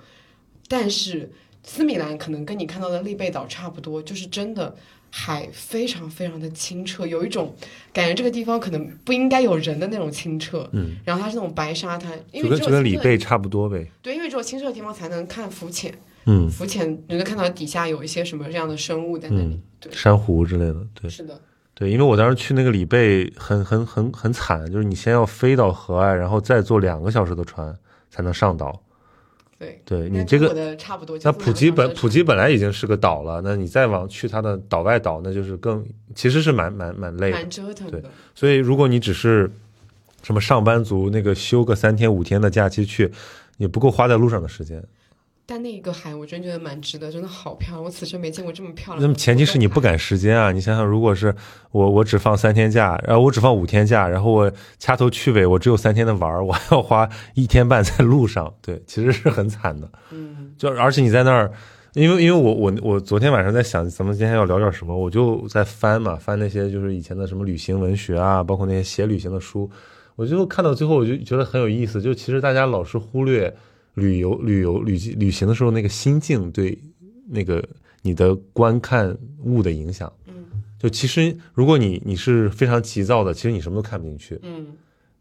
但是斯米兰可能跟你看到的丽贝岛差不多，就是真的海非常非常的清澈，有一种感觉这个地方可能不应该有人的那种清澈。嗯，然后它是那种白沙滩，因就跟为就跟里贝差不多呗。对，因为只有清澈的地方才能看浮潜，嗯，浮潜你能看到底下有一些什么这样的生物在那里。嗯对，珊瑚之类的，对是的，对，因为我当时去那个里贝很很很很惨，就是你先要飞到河岸，然后再坐两个小时的船才能上岛。对，对你这个的差不多。那就是普吉本普吉本来已经是个岛了，那你再往去它的岛外岛，那就是更其实是蛮蛮蛮累的。蛮折腾对的。所以如果你只是什么上班族，那个休个三天五天的假期去，也不够花在路上的时间。但那个海我真觉得蛮值得，真的好漂亮，我此生没见过这么漂亮的。那么前提是你不。赶时间啊！你想想，如果是我我只放三天假，然后我只放五天假，然后我掐头去尾，我只有三天的玩儿，我还要花一天半在路上，对，其实是很惨的。嗯，就而且你在那儿，因为因为我我我昨天晚上在想，咱们今天要聊点什么，我就在翻嘛，翻那些就是以前的什么旅行文学啊，包括那些写旅行的书，我就看到最后我就觉得很有意思，就其实大家老是忽略旅游旅游旅旅行的时候那个心境对那个你的观看物的影响。嗯就其实如果你你是非常急躁的，其实你什么都看不进去。嗯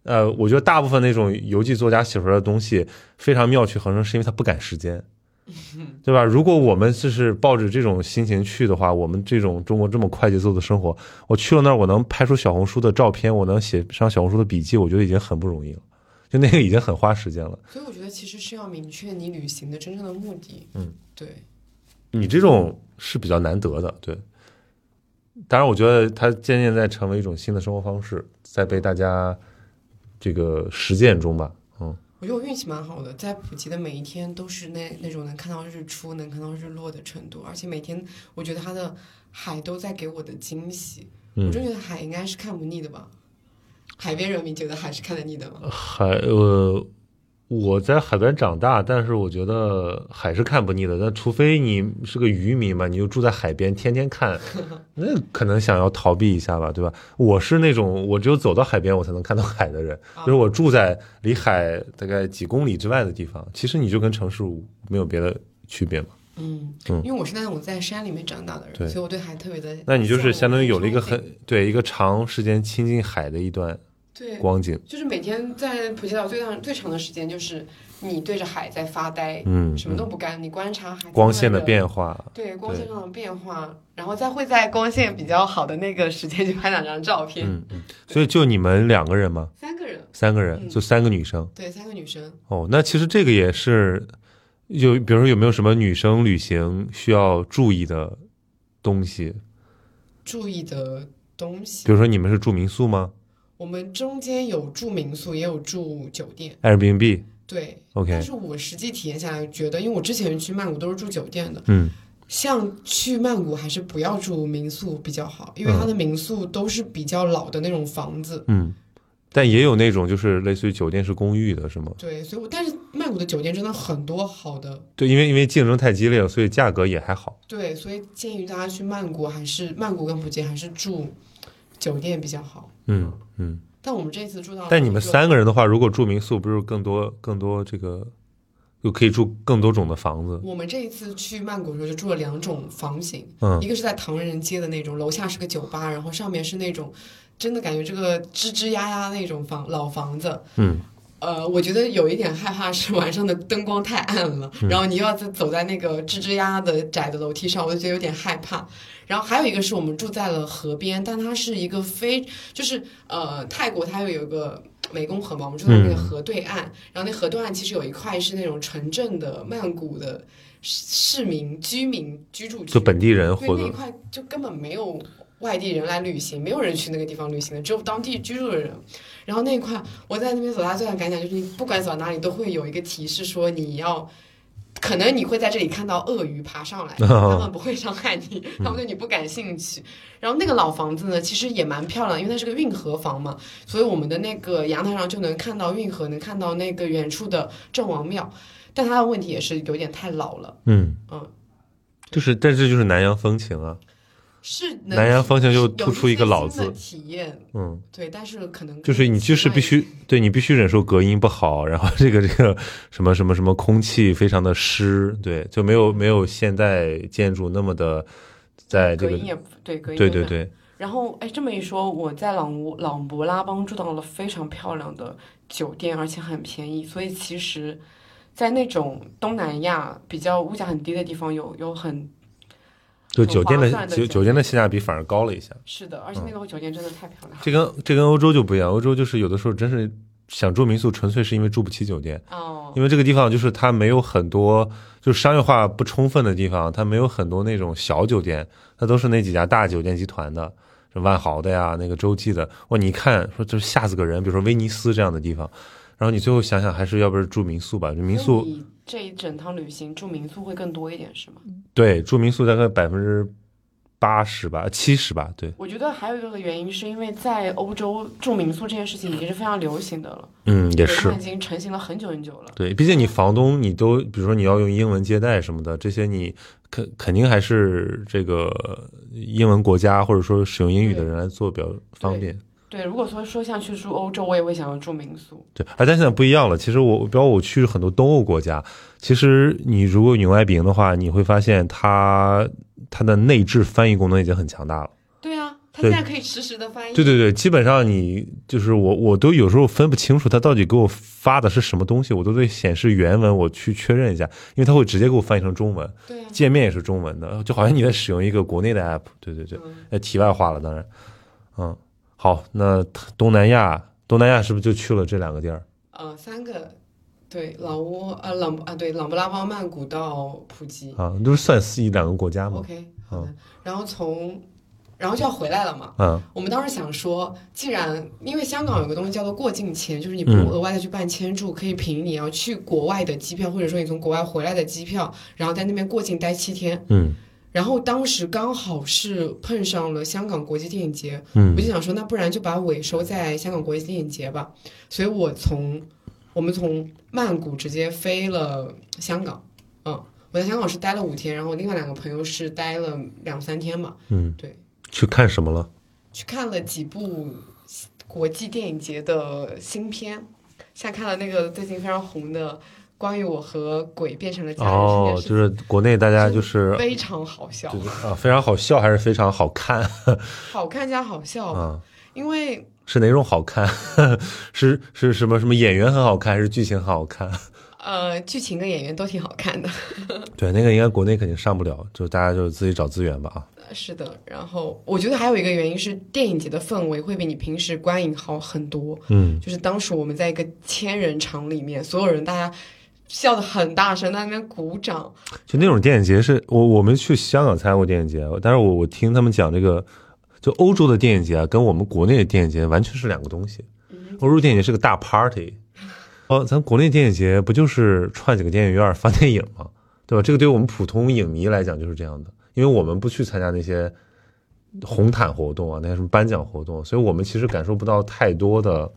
呃，我觉得大部分那种游记作家写出来的东西非常妙趣横生，是因为他不赶时间，对吧？如果我们就是抱着这种心情去的话，我们这种中国这么快节奏的生活，我去了那儿，我能拍出小红书的照片，我能写上小红书的笔记，我觉得已经很不容易了。就那个已经很花时间了。所以我觉得其实是要明确你旅行的真正的目的。嗯，对，你这种是比较难得的，对。当然，我觉得它渐渐在成为一种新的生活方式，在被大家这个实践中吧。嗯，我觉得我运气蛮好的，在普吉的每一天都是那那种能看到日出、能看到日落的程度，而且每天我觉得它的海都在给我的惊喜。嗯我真觉得海应该是看不腻的吧？海边人民觉得还是看得腻的吗？海呃，我在海边长大，但是我觉得海是看不腻的。但除非你是个渔民嘛，你就住在海边，天天看，那可能想要逃避一下吧，对吧？我是那种我只有走到海边我才能看到海的人，就是我住在离海大概几公里之外的地方，其实你就跟城市没有别的区别嘛。嗯，嗯因为我是那种在山里面长大的人，所以我对海特别的。那你就是相当于有了一个很对一个长时间亲近海的一段对，光景，就是每天在普吉岛最长最长的时间，就是你对着海在发呆，嗯，什么嗯都不干，你观察海光线的。变化，对光线上的变化，然后再会在光线比较好的那个时间去拍两张照片。嗯嗯，所以就你们两个人吗？三个人，三个人，嗯就三个女生。对，三个女生。哦，那其实这个也是，有比如说有没有什么女生旅行需要注意的东西？注意的东西比，如说你们是住民宿吗我们中间有住民宿，也有住酒店。？Airbnb？OK，、对 OK 但是我实际体验下来，觉得，因为我之前去曼谷都是住酒店的，嗯像去曼谷还是不要住民宿比较好，因为它的民宿都是比较老的那种房子。嗯，但也有那种就是类似于酒店式公寓的，是吗？对，所以我但是曼谷的酒店真的很多好的，对，因为因为竞争太激烈了，所以价格也还好。对，所以建议大家去曼谷还是曼谷跟普吉还是住酒店比较好。嗯嗯。但我们这次住到，但你们三个人的话，如果住民宿，不是更多更多这个，就可以住更多种的房子。我们这一次去曼谷的时候就住了两种房型，嗯一个是在唐人街的那种，楼下是个酒吧，然后上面是那种真的感觉这个吱吱呀呀那种房老房子。嗯呃，我觉得有一点害怕是晚上的灯光太暗了，嗯然后你又要在走在那个吱吱呀呀的窄的楼梯上，我就觉得有点害怕。然后还有一个是我们住在了河边，但它是一个非就是呃泰国它又有一个湄公河嘛，我们住在那个嗯河对岸，然后那河对岸其实有一块是那种城镇的曼谷的市民居民居住区，就本地人对或者那一块就根本没有外地人来旅行，没有人去那个地方旅行的，只有当地居住的人。然后那一块，我在那边走，大最大感想就是，你不管走到哪里，都会有一个提示说你要。可能你会在这里看到鳄鱼爬上来，他们不会伤害你，他们对你不感兴趣。然后那个老房子呢，其实也蛮漂亮，因为它是个运河房嘛，所以我们的那个阳台上就能看到运河，能看到那个远处的郑王庙。但它的问题也是有点太老了，嗯嗯，就是，但这就是南洋风情啊。是南洋风情就突出一个老字，体验，嗯，对，但是可能就是你就是必须对你必须忍受隔音不好，然后这个这个什么什么什么空气非常的湿，对，就没有没有现代建筑那么的在这个隔音也对，隔音也对对对，然后，哎，这么一说，我在朗乌朗勃拉邦住到了非常漂亮的酒店，而且很便宜。所以其实，在那种东南亚比较物价很低的地方有，有很很就酒店的酒酒酒店的性价比反而高了一下。是的，而且那个酒店真的太漂亮了。这跟这跟欧洲就不一样，欧洲就是有的时候真是想住民宿，纯粹是因为住不起酒店，哦，因为这个地方就是它没有很多就是商业化不充分的地方，它没有很多那种小酒店，它都是那几家大酒店集团的，什么万豪的呀，那个洲际的，哇，你一看说这吓死个人，比如说威尼斯这样的地方，然后你最后想想还是要不是住民宿吧，就民宿这一整趟旅行住民宿会更多一点，是吗？对住民宿大概百分之八十吧，七十吧，对，我觉得还有一个原因是因为在欧洲住民宿这件事情已经是非常流行的了，嗯，也是它已。经成型了很久很久了。对，毕竟你房东你都，比如说你要用英文接待什么的，这些你肯肯定还是这个英文国家或者说使用英语的人来做比较方便。对，如果说说像去住欧洲，我也会想要住民宿。对，而但现在不一样了。其实我，比如我去很多东欧国家，其实你如果用爱彼迎的话，你会发现它它的内置翻译功能已经很强大了。对啊，它现在可以实时的翻译。对对对，基本上你就是我，我都有时候分不清楚它到底给我发的是什么东西，我都得显示原文，我去确认一下，因为它会直接给我翻译成中文，对啊，界面也是中文的，就好像你在使用一个国内的 app。对对对，嗯呃，题外话了，当然，嗯，好，那东南亚，东南亚是不是就去了这两个地儿？呃，三个，对，老挝呃朗啊对朗布拉邦、曼谷到普吉。啊，都是算是一两个国家嘛。OK，好的。然后从，然后就要回来了嘛。嗯我们当时想说，既然因为香港有个东西叫做过境签，就是你不嗯额外的去办签注，可以凭你要去国外的机票，或者说你从国外回来的机票，然后在那边过境待七天。嗯然后当时刚好是碰上了香港国际电影节，嗯我就想说，那不然就把尾收在香港国际电影节吧。所以我从我们从曼谷直接飞了香港，嗯，我在香港是待了五天，然后另外两个朋友是待了两三天嘛，嗯，对，去看什么了？去看了几部国际电影节的新片，像看了那个最近非常红的关于我和鬼变成了家人这哦就是国内大家就是非常好笑就，是啊，非常好笑还是非常好看 好看加好笑，啊？因为是哪种好看？是是什么什么演员很好看，还是剧情很好看？呃，剧情跟演员都挺好看的。对，那个应该国内肯定上不了，就大家就自己找资源吧啊。是的，然后我觉得还有一个原因是电影节的氛围会比你平时观影好很多。嗯就是当时我们在一个千人场里面，所有人大家笑得很大声，在那边鼓掌。就那种电影节是我我们去香港参加过电影节，但是我我听他们讲这个，就欧洲的电影节啊，跟我们国内的电影节完全是两个东西。欧洲电影节是个大 party，哦，咱国内电影节不就是串几个电影院放电影吗？对吧？这个对我们普通影迷来讲就是这样的，因为我们不去参加那些红毯活动啊，那些什么颁奖活动，所以我们其实感受不到太多的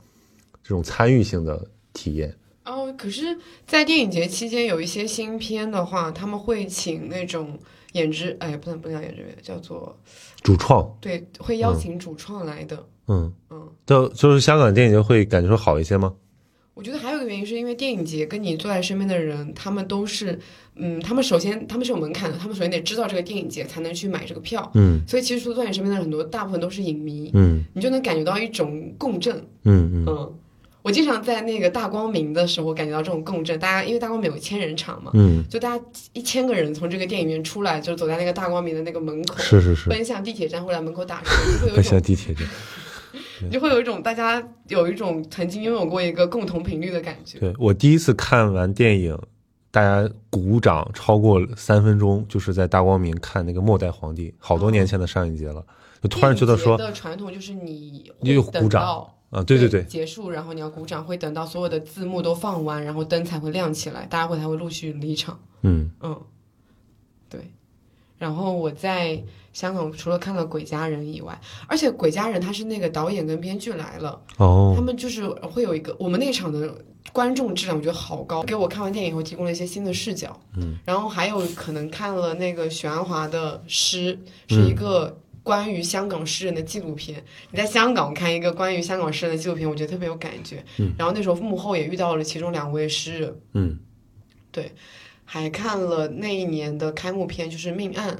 这种参与性的体验。哦，可是，在电影节期间有一些新片的话，他们会请那种演职，哎，不能不能叫演职员，叫做主创，对，会邀请主创来的。嗯，嗯，就就是香港电影节会感觉说好一些吗？我觉得还有一个原因是因为电影节跟你坐在身边的人，他们都是，嗯，他们首先他们是有门槛的，他们首先得知道这个电影节才能去买这个票。嗯所以其实坐在你身边的很多大部分都是影迷，嗯你就能感觉到一种共振。嗯嗯嗯，我经常在那个大光明的时候感觉到这种共振。大家因为大光明有千人场嘛，嗯，就大家一千个人从这个电影院出来，就走在那个大光明的那个门口，是是是，奔向地铁站或者门口打车，就会有 奔一种，向地铁站。你就会有一种大家有一种曾经拥有过一个共同频率的感觉。对我第一次看完电影，大家鼓掌超过三分钟，就是在大光明看那个《末代皇帝》，好多年前的上一节了，就突然觉得说的传统就是你你有鼓掌到啊，对对对，结束，然后你要鼓掌，会等到所有的字幕都放完，然后灯才会亮起来，大家会才会陆续离场。嗯嗯，对。然后我在香港除了看了《鬼家人》以外，而且《鬼家人》他是那个导演跟编剧来了，哦他哦，们就是会有一个我们那场的观众质量我觉得好高，给我看完电影以后提供了一些新的视角。嗯，然后还有可能看了那个许鞍华的诗，是一个。关于香港诗人的纪录片，你在香港看一个关于香港诗人的纪录片，我觉得特别有感觉。嗯，然后那时候幕后也遇到了其中两位诗人，嗯。对还看了那一年的开幕片，就是《命案》，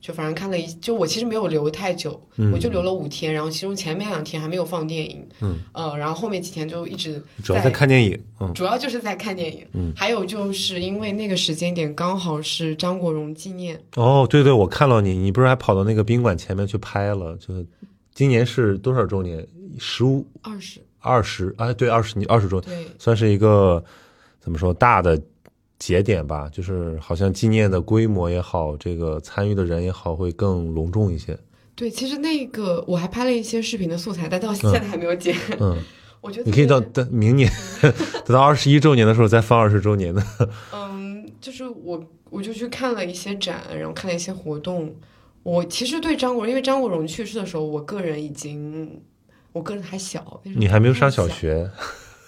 就反正看了一，就我其实没有留太久，我就留了五天，然后其中前面两天还没有放电影，嗯，呃，然后后面几天就一直主要在看电影，嗯，主要就是在看电影，嗯，还有就是因为那个时间点刚好是张国荣纪念，哦，对对，我看到你，你不是还跑到那个宾馆前面去拍了？就是今年是多少周年？十五、二十，二十，哎，对，二十，你二十周，对，算是一个怎么说大的节点吧？就是好像纪念的规模也好，这个参与的人也好，会更隆重一些。对，其实那个我还拍了一些视频的素材，但到现在还没有剪。嗯，我觉得你可以到等明年，等到二十一周年的时候再放二十周年的。嗯，就是我我就去看了一些展，然后看了一些活动。我其实对张国荣，因为张国荣去世的时候，我个人已经，我个人还小，你还没有上小小，学，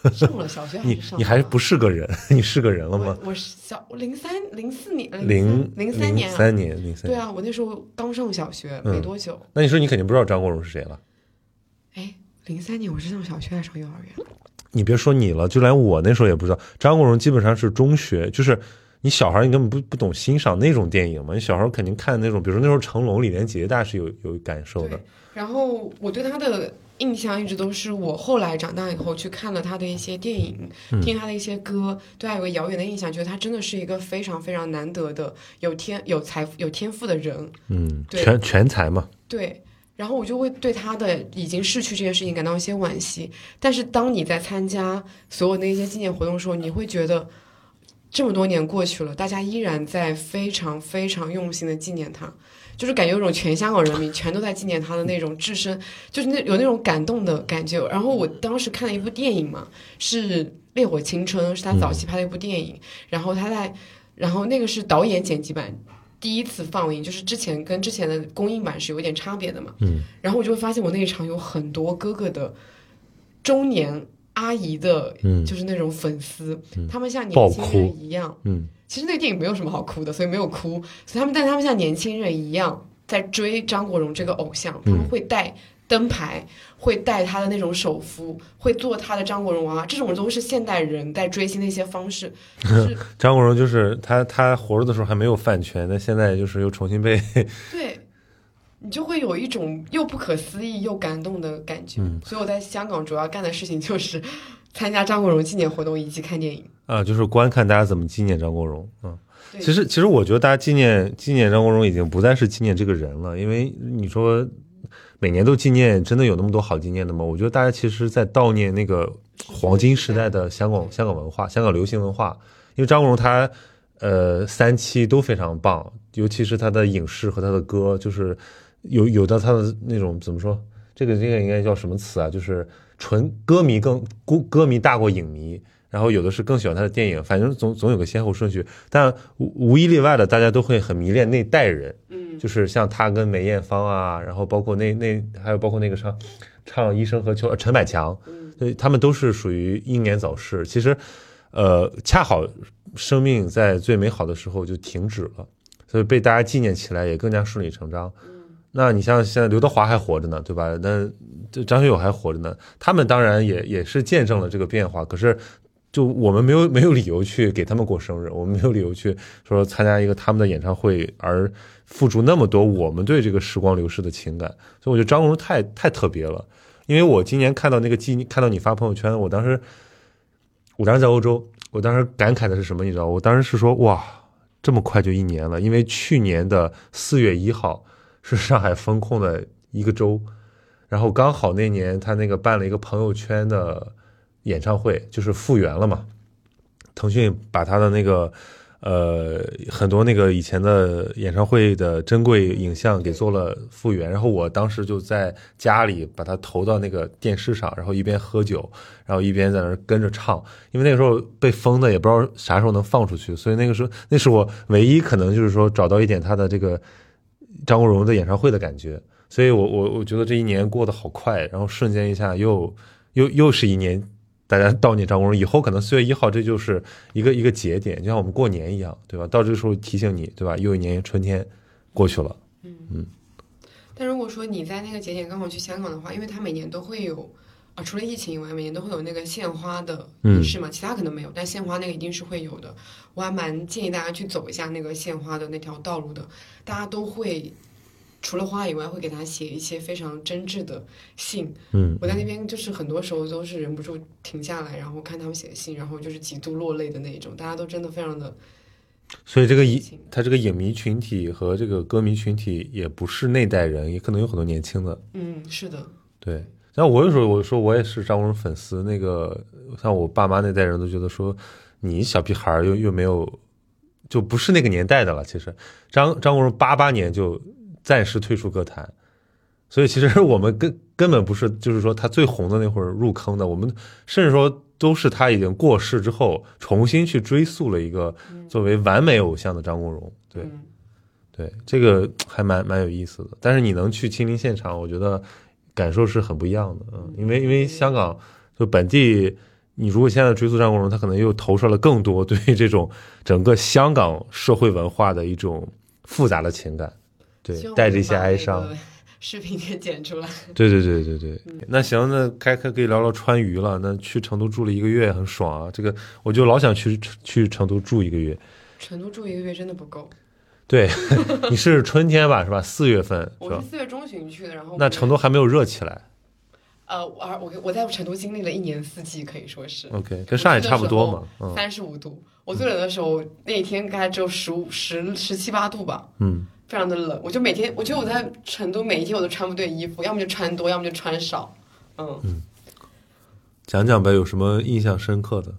上了小学还你是上你还了不是个人，你是个人了吗？我我是小零三零四年零零三年啊，三年零三。对啊，我那时候刚上小学嗯没多久。那你说你肯定不知道张国荣是谁了？哎，零三年我是上小学还是上幼儿园？你别说你了，就连我那时候也不知道。张国荣基本上是中学，就是你小孩你根本不不懂欣赏那种电影嘛。你小孩肯定看那种，比如说那时候成龙、李连杰，大家是有有感受的。然后我对他的印象一直都是我后来长大以后去看了他的一些电影，嗯听他的一些歌，对他有个遥远的印象，觉得他真的是一个非常非常难得的有天有财富有天赋的人。嗯，对全全才嘛。对，然后我就会对他的已经逝去这件事情感到一些惋惜。但是当你在参加所有的一些纪念活动的时候，你会觉得这么多年过去了，大家依然在非常非常用心的纪念他，就是感觉有种全香港人民全都在纪念他的那种置身，就是那有那种感动的感觉。然后我当时看了一部电影嘛，是《烈火青春》，是他早期拍的一部电影，然后他在，然后那个是导演剪辑版。第一次放映，就是之前跟之前的公映版是有点差别的嘛。嗯。然后我就会发现，我那一场有很多哥哥的中年阿姨的，嗯就是那种粉丝，他们像年轻人一样。嗯其实那个电影没有什么好哭的，所以没有哭。所以他们，但他们像年轻人一样在追张国荣这个偶像，他们会带灯牌，会带他的那种手幅，会做他的张国荣娃娃，这种都是现代人在追星的一些方式。就是 张国荣就是他，他活着的时候还没有饭圈，但现在就是又重新被 对，你就会有一种又不可思议又感动的感觉。嗯所以我在香港主要干的事情就是参加张国荣纪念活动以及看电影。啊，就是观看大家怎么纪念张国荣。嗯，其实其实我觉得大家纪念纪念张国荣已经不再是纪念这个人了，因为你说每年都纪念，真的有那么多好纪念的吗？我觉得大家其实在悼念那个黄金时代的香港香港文化、香港流行文化，因为张国荣他呃三期都非常棒，尤其是他的影视和他的歌，就是有有的他的那种怎么说，这个这个应该叫什么词啊？就是纯歌迷更歌歌迷大过影迷。然后有的是更喜欢他的电影，反正总总有个先后顺序，但无无一例外的，大家都会很迷恋那代人，嗯，就是像他跟梅艳芳啊，然后包括那那还有包括那个唱唱《医生何求》呃陈百强，嗯对他们都是属于英年早逝。其实，呃，恰好生命在最美好的时候就停止了，所以被大家纪念起来也更加顺理成章。那你像现在刘德华还活着呢，对吧？那这张学友还活着呢，他们当然也也是见证了这个变化。可是，就我们没有没有理由去给他们过生日，我们没有理由去说参加一个他们的演唱会而付出那么多我们对这个时光流逝的情感。所以我觉得张国荣太太特别了，因为我今年看到那个记看到你发朋友圈，我当时我当时在欧洲，我当时感慨的是什么？你知道，我当时是说哇，这么快就一年了，因为去年的四月一号是上海封控的一个周，然后刚好那年他那个办了一个朋友圈的演唱会，就是复原了嘛。腾讯把他的那个呃很多那个以前的演唱会的珍贵影像给做了复原，然后我当时就在家里把它投到那个电视上，然后一边喝酒，然后一边在那跟着唱，因为那个时候被封的也不知道啥时候能放出去，所以那个时候那是我唯一可能就是说找到一点他的这个张国荣的演唱会的感觉，所以我我我觉得这一年过得好快，然后瞬间一下又又又是一年。大家悼念张国荣，以后可能四月一号这就是一个一个节点，就像我们过年一样，对吧？到这时候提醒你，对吧？又一年春天过去了，嗯但如果说你在那个节点刚好去香港的话，因为他每年都会有啊，除了疫情以外，每年都会有那个献花的嗯仪式嘛，其他可能没有，但献花那个一定是会有的。我还蛮建议大家去走一下那个献花的那条道路的，大家都会除了花以外，会给他写一些非常真挚的信。嗯我在那边就是很多时候都是忍不住停下来，然后看他们写的信，然后就是极度落泪的那一种，大家都真的非常的所以这个影。他这个影迷群体和这个歌迷群体也不是那代人，也可能有很多年轻的。嗯，是的，对，然后我有时候我说我也是张国荣粉丝，那个像我爸妈那代人都觉得说你小屁孩儿又又没有，就不是那个年代的了。其实张张国荣八八年就暂时退出歌坛，所以其实我们根根本不是就是说他最红的那会儿入坑的，我们甚至说都是他已经过世之后重新去追溯了一个作为完美偶像的张国荣。对，嗯对，这个还蛮蛮有意思的。但是你能去亲临现场，我觉得感受是很不一样的。嗯，因为因为香港就本地，你如果现在追溯战国荣，他可能又投射了更多对于这种整个香港社会文化的一种复杂的情感，对带着一些哀伤。视频给剪出来。对对对对对。那行，那开开可以聊聊川渝了。那去成都住了一个月，很爽啊。这个我就老想去去成都住一个月。成都住一个月真的不够，对，你是春天吧，是吧？四月份我是？四月中旬去的，然后那成都还没有热起来。呃，我而我我在成都经历了一年四季，可以说是 OK，跟上海差不多嘛。嗯三十五度。我最冷的时候，那一天大概只有十五十十七八度吧，嗯，非常的冷。我就每天，我觉得我在成都每一天我都穿不对衣服，要么就穿多，要么就穿少。嗯，讲讲呗，有什么印象深刻的？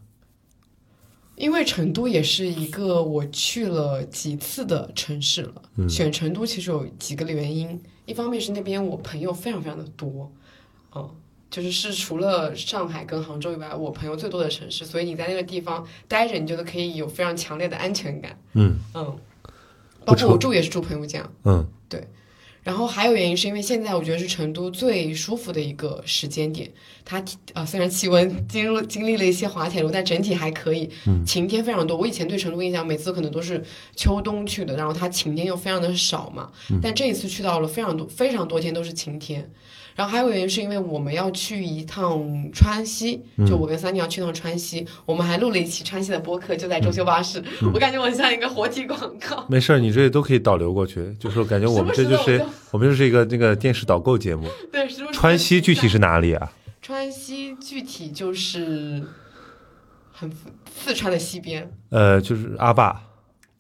因为成都也是一个我去了几次的城市了。嗯。选成都其实有几个原因，一方面是那边我朋友非常非常的多，嗯，就是是除了上海跟杭州以外，我朋友最多的城市，所以你在那个地方待着，你觉得可以有非常强烈的安全感，嗯。嗯，包括我住也是住朋友家，嗯然后还有原因是因为现在我觉得是成都最舒服的一个时间点，它啊虽然气温经历经历了一些滑铁卢，但整体还可以，晴天非常多。我以前对成都印象每次可能都是秋冬去的，然后它晴天又非常的少嘛，但这一次去到了非常多非常多天都是晴天。然后还有原因是因为我们要去一趟川西，就我跟三妮要去趟川西，我们还录了一期川西的播客，就在周休巴士。我感觉我像一个活体广告。没事儿，你这都可以导流过去，就说感觉我们这就是我我们就是一个那个电视导购节目。对？川西具体是哪里啊？川西具体就是很四川的西边，呃，就是阿坝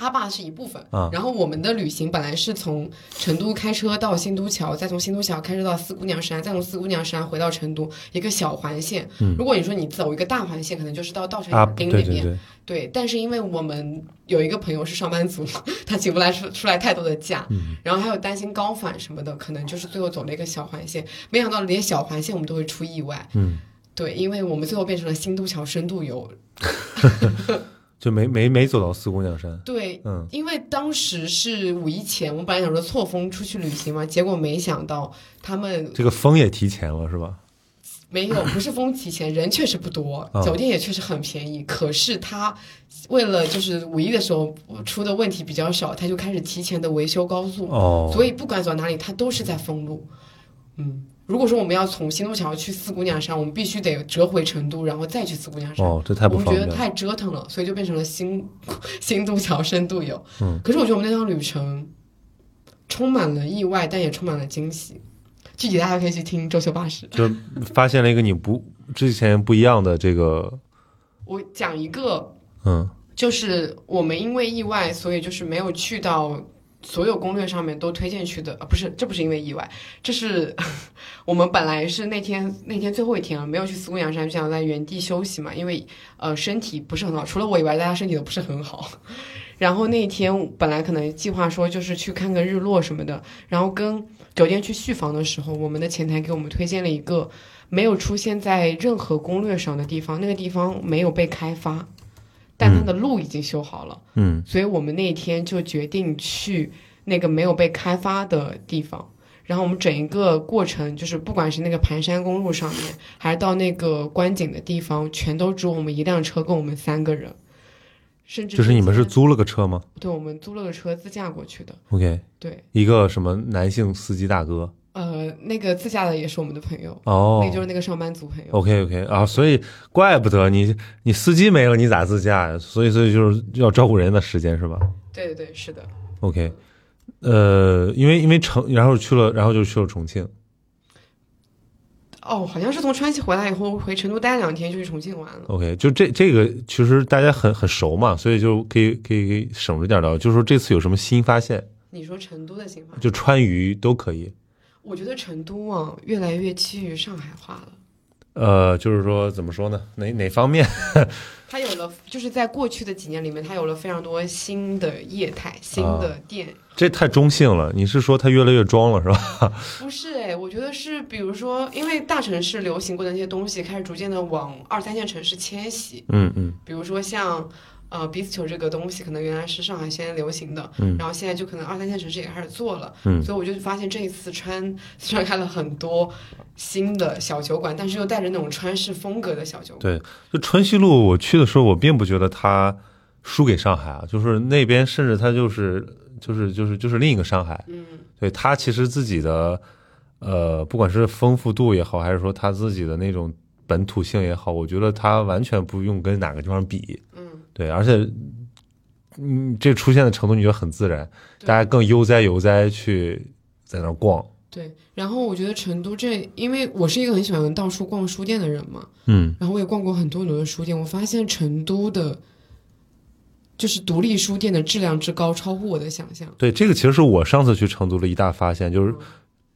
阿坝是一部分。啊然后我们的旅行本来是从成都开车到新都桥，再从新都桥开车到四姑娘山，再从四姑娘山回到成都，一个小环线。如果你说你走一个大环线，可能就是到稻城啊，亚丁那边。对对，对，但是因为我们有一个朋友是上班族，他请不来出出来太多的假，然后还有担心高反什么的，可能就是最后走了一个小环线。没想到连小环线我们都会出意外。嗯，对，因为我们最后变成了新都桥深度游。就没没没走到四姑娘山。对，嗯因为当时是五一前，我们本来想说错峰出去旅行嘛，结果没想到他们这个风也提前了是吧？没有，不是风提前，人确实不多，嗯酒店也确实很便宜。可是他为了就是五一的时候出的问题比较少，他就开始提前的维修高速，哦，所以不管走到哪里，他都是在封路。嗯，如果说我们要从新都桥去四姑娘山，我们必须得折回成都，然后再去四姑娘山。哦，这太不我们方便了。觉得太折腾了，所以就变成了新 新都桥深度游。嗯，可是我觉得我们那趟旅程充满了意外，但也充满了惊喜。具体大家可以去听周休巴士。就发现了一个你不之前不一样的这个，我讲一个，嗯就是我们因为意外，所以就是没有去到所有攻略上面都推荐去的。啊，不是，这不是因为意外，这是 我们本来是那天那天最后一天了，没有去四姑娘山，就想在原地休息嘛，因为呃身体不是很好，除了我以外，大家身体都不是很好。然后那天本来可能计划说就是去看个日落什么的，然后跟酒店去续房的时候，我们的前台给我们推荐了一个没有出现在任何攻略上的地方，那个地方没有被开发，但它的路已经修好了，嗯所以我们那天就决定去那个没有被开发的地方。然后我们整一个过程，就是不管是那个盘山公路上面，还是到那个观景的地方，全都只有我们一辆车跟我们三个人，甚至就是你们是租了个车吗对，我们租了个车自驾过去的。？OK，对，一个什么男性司机大哥？那个自驾的也是我们的朋友，哦那就是那个上班族朋友。OK OK 啊，所以怪不得你你司机没了，你咋自驾呀？所以所以就是要照顾人的时间是吧对对对，是的。？OK，呃，因为因为成，然后去了，然后就去了重庆。哦，好像是从川西回来以后回成都待两天就去重庆玩了。OK，就这这个其实大家很很熟嘛，所以就可以可以可以省着点聊。就是说这次有什么新发现，你说成都的新发现，就川渝都可以。我觉得成都啊越来越趋于上海化了。呃，就是说怎么说呢？哪哪方面？它有了，就是在过去的几年里面，它有了非常多新的业态、新的店。这太中性了。你是说它越来越装了是吧？不是哎，我觉得是，比如说，因为大城市流行过的那些东西，开始逐渐的往二三线城市迁徙。嗯嗯比如说像呃 bistro 这个东西，可能原来是上海先流行的，嗯然后现在就可能二三线城市也开始做了，嗯所以我就发现这一次川四川开了很多新的小酒馆，但是又带着那种川式风格的小酒馆。对，就春熙路，我去的时候，我并不觉得它输给上海啊，就是那边甚至它就是就是就是就是另一个上海。嗯，对它其实自己的呃，不管是丰富度也好，还是说它自己的那种本土性也好，我觉得它完全不用跟哪个地方比。嗯，对，而且嗯，这出现的程度你觉得很自然，大家更悠哉悠哉去在那儿逛。对。然后我觉得成都这，因为我是一个很喜欢到处逛书店的人嘛，嗯然后我也逛过很多很多的书店，我发现成都的。就是独立书店的质量之高，超乎我的想象。对，这个其实是我上次去成都的一大发现，嗯就是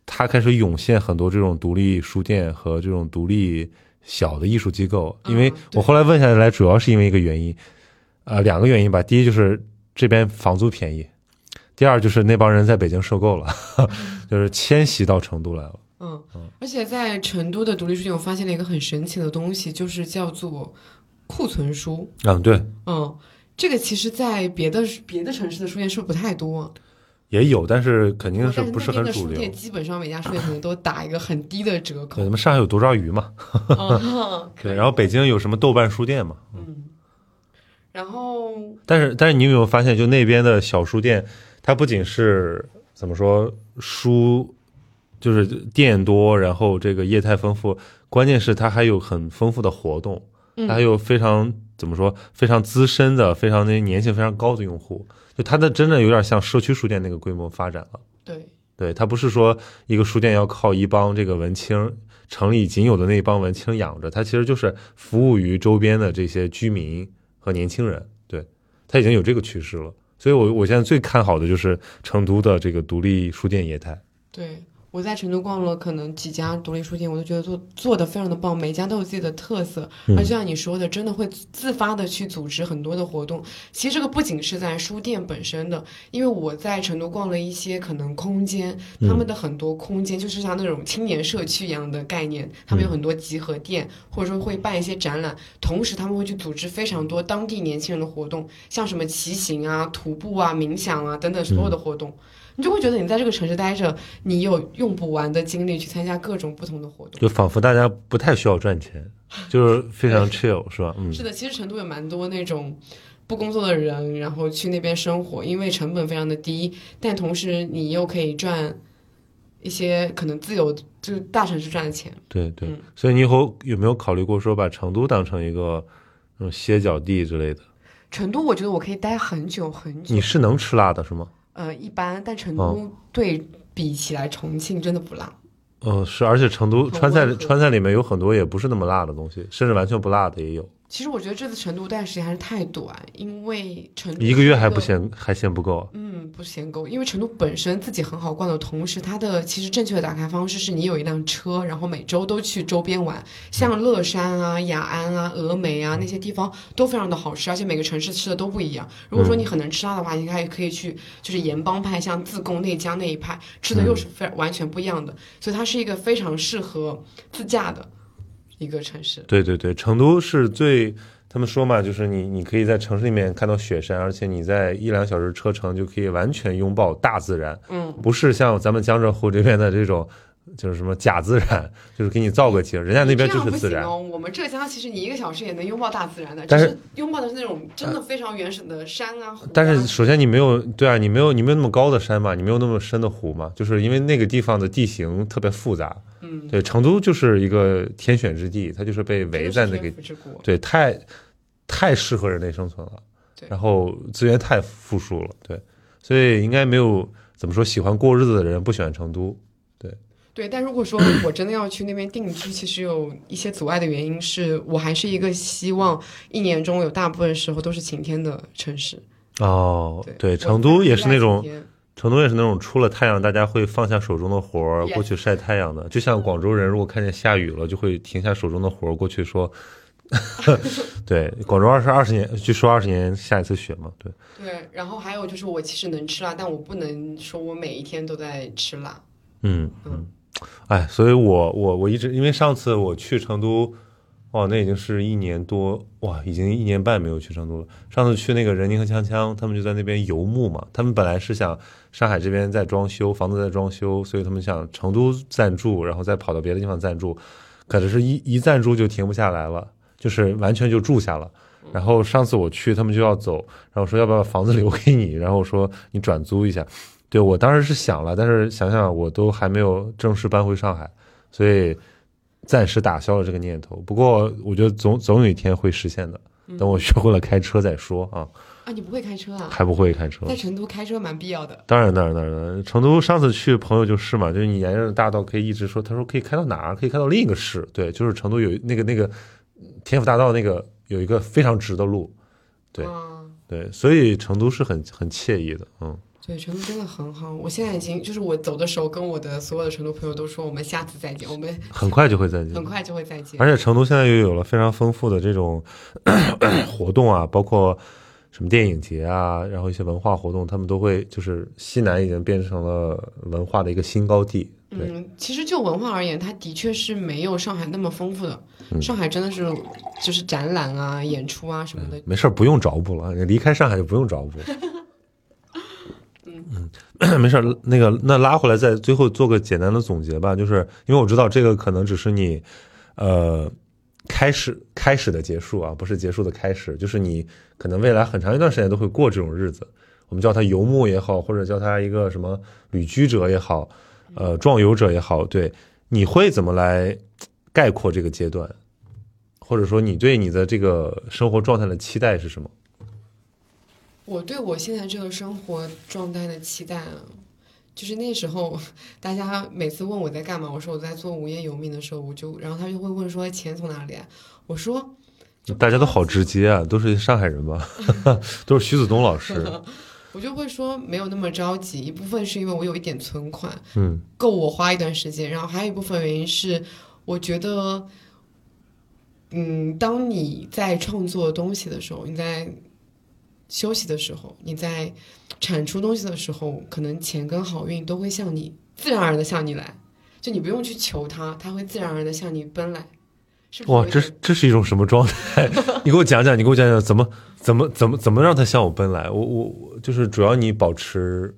它开始涌现很多这种独立书店和这种独立小的艺术机构。因为我后来问下来，主要是因为一个原因，呃，两个原因吧。第一就是这边房租便宜，第二就是那帮人在北京受够了，就是迁徙到成都来了。嗯，而且在成都的独立书店，我发现了一个很神奇的东西，就是叫做库存书。嗯，对，嗯，这个其实，在别的别的城市的书店是不是不太多？也有，但是肯定是不是很主流。基本上每家书店可能都打一个很低的折对，扣咱。们上海有多抓鱼嘛？嗯，对，然后北京有什么豆瓣书店嘛？嗯，然后但是，但是你有没有发现，就那边的小书店，它不仅是怎么说书，就是店多，然后这个业态丰富，关键是它还有很丰富的活动，它还有非常怎么说非常资深的、非常那些粘性非常高的用户，就它的真的有点像社区书店那个规模发展了。对，对，它不是说一个书店要靠一帮这个文青城里仅有的那一帮文青养着，它其实就是服务于周边的这些居民和年轻人。对，它已经有这个趋势了。所以我我现在最看好的就是成都的这个独立书店业态。对，我在成都逛了可能几家独立书店，我都觉得做做的非常的棒，每家都有自己的特色，嗯而就像你说的，真的会自发的去组织很多的活动。其实这个不仅是在书店本身的，因为我在成都逛了一些可能空间，他们的很多空间就是像那种青年社区一样的概念，他们有很多集合店，或者说会办一些展览，同时他们会去组织非常多当地年轻人的活动，像什么骑行啊、徒步啊、冥想啊等等所有的活动。你就会觉得你在这个城市待着，你有用不完的精力去参加各种不同的活动。就仿佛大家不太需要赚钱，就是非常 chill，是吧？嗯，是的，其实成都有蛮多那种不工作的人，然后去那边生活，因为成本非常的低，但同时你又可以赚一些可能自由就是大城市赚的钱。对对嗯。所以你以后有没有考虑过说把成都当成一个那种歇脚地之类的？成都我觉得我可以待很久很久你，是能吃辣的是吗？呃，一般，但成哦都对比起来，重庆真的不辣。嗯，是，而且成都川菜川菜里面有很多也不是那么辣的东西，甚至完全不辣的也有。其实我觉得这次成都待的时间还是太短，因为成都一个月还不是嫌还嫌不够。嗯，不嫌够，因为成都本身自己很好逛的同时，它的其实正确的打开方式是你有一辆车，然后每周都去周边玩，像乐山啊、雅安啊、峨眉啊那些地方都非常的好吃，而且每个城市吃的都不一样。如果说你很能吃辣的话，你还可以去就是盐帮派，像自贡内江那一派吃的又是非完全不一样的，所以它是一个非常适合自驾的一个城市。对对对，成都是最，他们说嘛，就是你你可以在城市里面看到雪山，而且你在一两小时车程就可以完全拥抱大自然，嗯，不是像咱们江浙沪这边的这种就是什么假自然，就是给你造个景，人家那边就是自然。哦。我们浙江其实你一个小时也能拥抱大自然的，但是是拥抱的是那种真的非常原始的山啊。湖啊但是首先你没有对啊，你没有你没有那么高的山嘛，你没有那么深的湖嘛，就是因为那个地方的地形特别复杂。嗯，对，成都就是一个天选之地，它就是被围在那个。对，太太适合人类生存了，对然后资源太富庶了，对，所以应该没有怎么说喜欢过日子的人不喜欢成都，对，但如果说 我真的要去那边定居，其实有一些阻碍的原因是我还是一个希望一年中有大部分时候都是晴天的城市。哦，对，对，成都也是那种成都也是那种出了太阳大家会放下手中的活儿过去晒太阳的，就像广州人如果看见下雨了，就会停下手中的活儿过去说。对，广州二十二十年，据说二十年下一次雪嘛，对，对，然后还有就是我其实能吃辣，但我不能说我每一天都在吃辣。嗯嗯嗯，哎，所以我我我一直因为上次我去成都，哦，那已经是一年多，哇，已经一年半没有去成都了。上次去那个任宁和锵锵，他们就在那边游牧嘛，他们本来是想上海这边在装修，房子在装修，所以他们想成都暂住，然后再跑到别的地方暂住，可是一一暂住就停不下来了，就是完全就住下了。然后上次我去，他们就要走，然后说要不要把房子留给你，然后说你转租一下。对我当时是想了，但是想想我都还没有正式搬回上海，所以暂时打消了这个念头。不过我觉得总总有一天会实现的，等我学会了开车再说啊，啊，你不会开车啊？还不会开车。在成都开车蛮必要的。当然，当然，当然，成都上次去朋友就是嘛，就是你沿着大道可以一直说，他说可以开到哪儿？可以开到另一个市。对，就是成都有那个那个天府大道那个有一个非常直的路，对嗯对，所以成都是很很惬意的，嗯。对，成都真的很好。我现在已经就是我走的时候，跟我的所有的成都朋友都说，我们下次再见，我们很快就会再见，很快就会再见。而且成都现在又有了非常丰富的这种 活动啊，包括什么电影节啊，然后一些文化活动，他们都会就是西南已经变成了文化的一个新高地。嗯，其实就文化而言，它的确是没有上海那么丰富的。嗯上海真的是就是展览啊、演出啊什么的。没事儿，不用找补了，你离开上海就不用找补。嗯，没事，那个那拉回来，再最后做个简单的总结吧，就是因为我知道这个可能只是你，呃，开始开始的结束啊，不是结束的开始，就是你可能未来很长一段时间都会过这种日子，我们叫它游牧也好，或者叫它一个什么旅居者也好，呃，壮游者也好，对，你会怎么来概括这个阶段，或者说你对你的这个生活状态的期待是什么？我对我现在这个生活状态的期待啊，就是那时候大家每次问我在干嘛，我说我在做无业游民的时候，我就然后他就会问说钱从哪里来，我说大家都好直接啊，都是上海人吧，都是徐子东老师。我就会说没有那么着急，一部分是因为我有一点存款，嗯够我花一段时间，然后还有一部分原因是我觉得，嗯，当你在创作东西的时候，你在休息的时候，你在产出东西的时候，可能钱跟好运都会向你自然而然的向你来，就你不用去求它，它会自然而然的向你奔来。是是哇，这是这是一种什么状态？你给我讲讲，你给我讲讲怎么怎么怎么怎么让他向我奔来？我我我就是主要你保持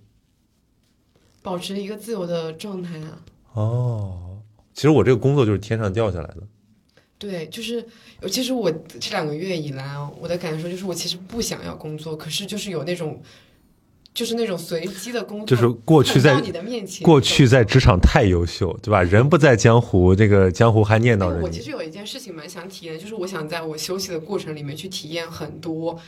保持一个自由的状态啊？哦，其实我这个工作就是天上掉下来的。对，就是，其实我这两个月以来啊，我的感受就是，我其实不想要工作，可是就是有那种，就是那种随机的工作，就是过去在你的面前，过去在职场太优秀，对吧？人不在江湖，这个江湖还念叨着你。我其实有一件事情蛮想体验，就是我想在我休息的过程里面去体验很多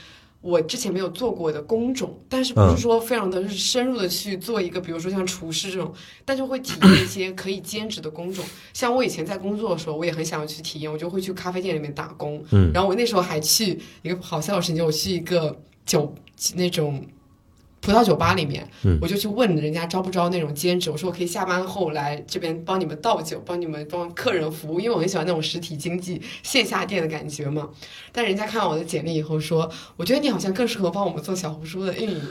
我之前没有做过的工种，但是不嗯是说非常的深入的去做一个，比如说像厨师这种，但就会体验一些可以兼职的工种。像我以前在工作的时候，我也很想要去体验，我就会去咖啡店里面打工，嗯然后我那时候还去一个好笑的事情，我去一个酒那种。葡萄酒吧里面，嗯我就去问人家招不招那种兼职，我说我可以下班后来这边帮你们倒酒，帮你们帮客人服务，因为我很喜欢那种实体经济线下店的感觉嘛。但人家看完我的简历以后说，我觉得你好像更适合帮我们做小红书的运营。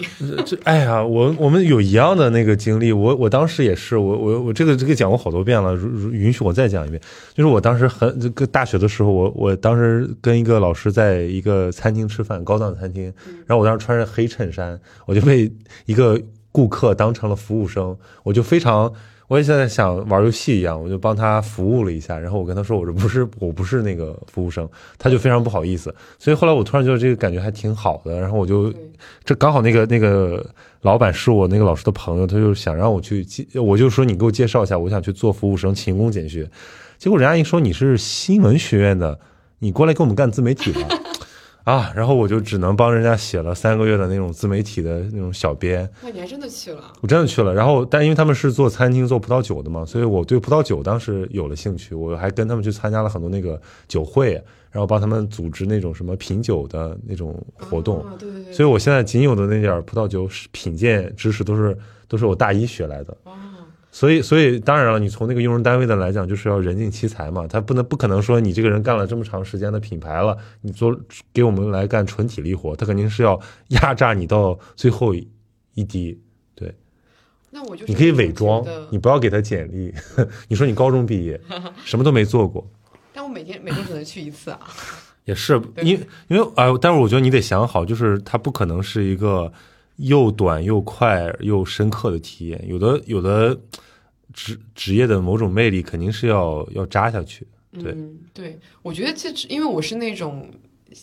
这哎呀，我我们有一样的那个经历，我我当时也是，我我我这个这个讲过好多遍了，如如允许我再讲一遍，就是我当时很这个大学的时候，我我当时跟一个老师在一个餐厅吃饭，高档餐厅，然后我当时穿着黑衬衫，我就被一个顾客当成了服务生，我就非常。我也现在想玩游戏一样，我就帮他服务了一下，然后我跟他说我这不是我不是那个服务生，他就非常不好意思，所以后来我突然觉得这个感觉还挺好的，然后我就这刚好那个那个老板是我那个老师的朋友，他就想让我去介，我就说你给我介绍一下，我想去做服务生，勤工俭学。结果人家一说你是新闻学院的，你过来给我们干自媒体吧。啊，然后我就只能帮人家写了三个月的那种自媒体的那种小编，那，你还真的去了？我真的去了。然后，但因为他们是做餐厅、做葡萄酒的嘛，所以我对葡萄酒当时有了兴趣。我还跟他们去参加了很多那个酒会，然后帮他们组织那种什么品酒的那种活动。啊，对对对。所以我现在仅有的那点葡萄酒品鉴知识都是都是我大一学来的。哦，所以，所以当然了，你从那个用人单位的来讲，就是要人尽其才嘛。他不能不可能说你这个人干了这么长时间的品牌了，你做给我们来干纯体力活，他肯定是要压榨你到最后一一滴。对，那我就你可以伪装，你不要给他简历，你说你高中毕业，什么都没做过。但我每天每周只能去一次啊。也是，因因为啊、但是我觉得你得想好，就是他不可能是一个又短又快又深刻的体验。有的有的职职业的某种魅力，肯定是要要扎下去。对嗯，对，我觉得这因为我是那种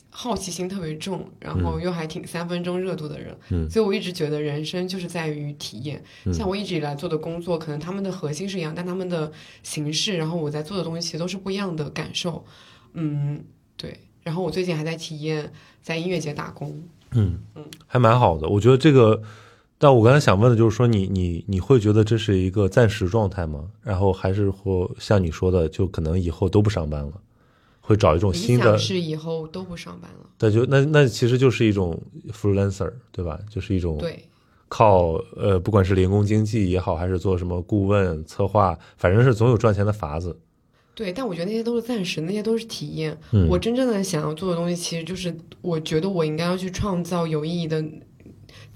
好奇心特别重，然后又还挺三分钟热度的人，嗯所以我一直觉得人生就是在于体验。嗯像我一直以来做的工作，可能他们的核心是一样，但他们的形式，然后我在做的东西其实都是不一样的感受。嗯，对。然后我最近还在体验在音乐节打工，嗯，还蛮好的。我觉得这个，但我刚才想问的就是说你，你你会觉得这是一个暂时状态吗？然后还是或像你说的，就可能以后都不上班了，会找一种新的想，是以后都不上班了。那就那那其实就是一种 freelancer，对吧？就是一种对，靠呃，不管是零工经济也好，还是做什么顾问、策划，反正是总有赚钱的法子。对，但我觉得那些都是暂时，那些都是体验。嗯我真正的想要做的东西，其实就是我觉得我应该要去创造有意义的，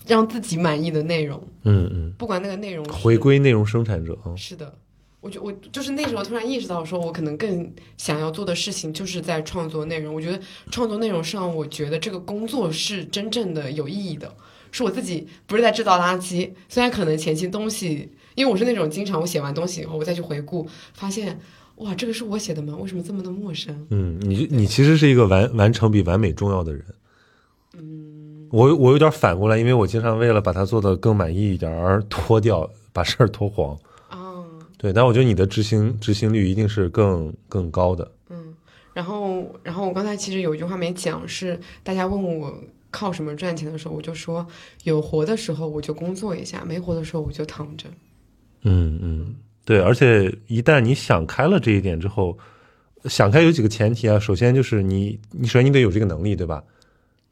让自己满意的内容，嗯嗯，不管那个内容是回。归内容生产者啊。是的，我就我就是那时候突然意识到，说我可能更想要做的事情就是在创作内容。我觉得创作内容上，我觉得这个工作是真正的有意义的，是我自己不是在制造垃圾。虽然可能前期东西，因为我是那种经常我写完东西以后，我再去回顾，发现哇，这个是我写的吗？为什么这么的陌生？嗯，你你其实是一个完完成比完美重要的人。嗯，我我有点反过来，因为我经常为了把它做的更满意一点而拖掉，把事儿拖黄。啊，对，但我觉得你的执行执行率一定是更更高的。嗯，然后，然后我刚才其实有一句话没讲，是大家问我靠什么赚钱的时候，我就说有活的时候我就工作一下，没活的时候我就躺着。嗯嗯，对，而且一旦你想开了这一点之后，想开有几个前提啊。首先就是你，你首先你得有这个能力，对吧？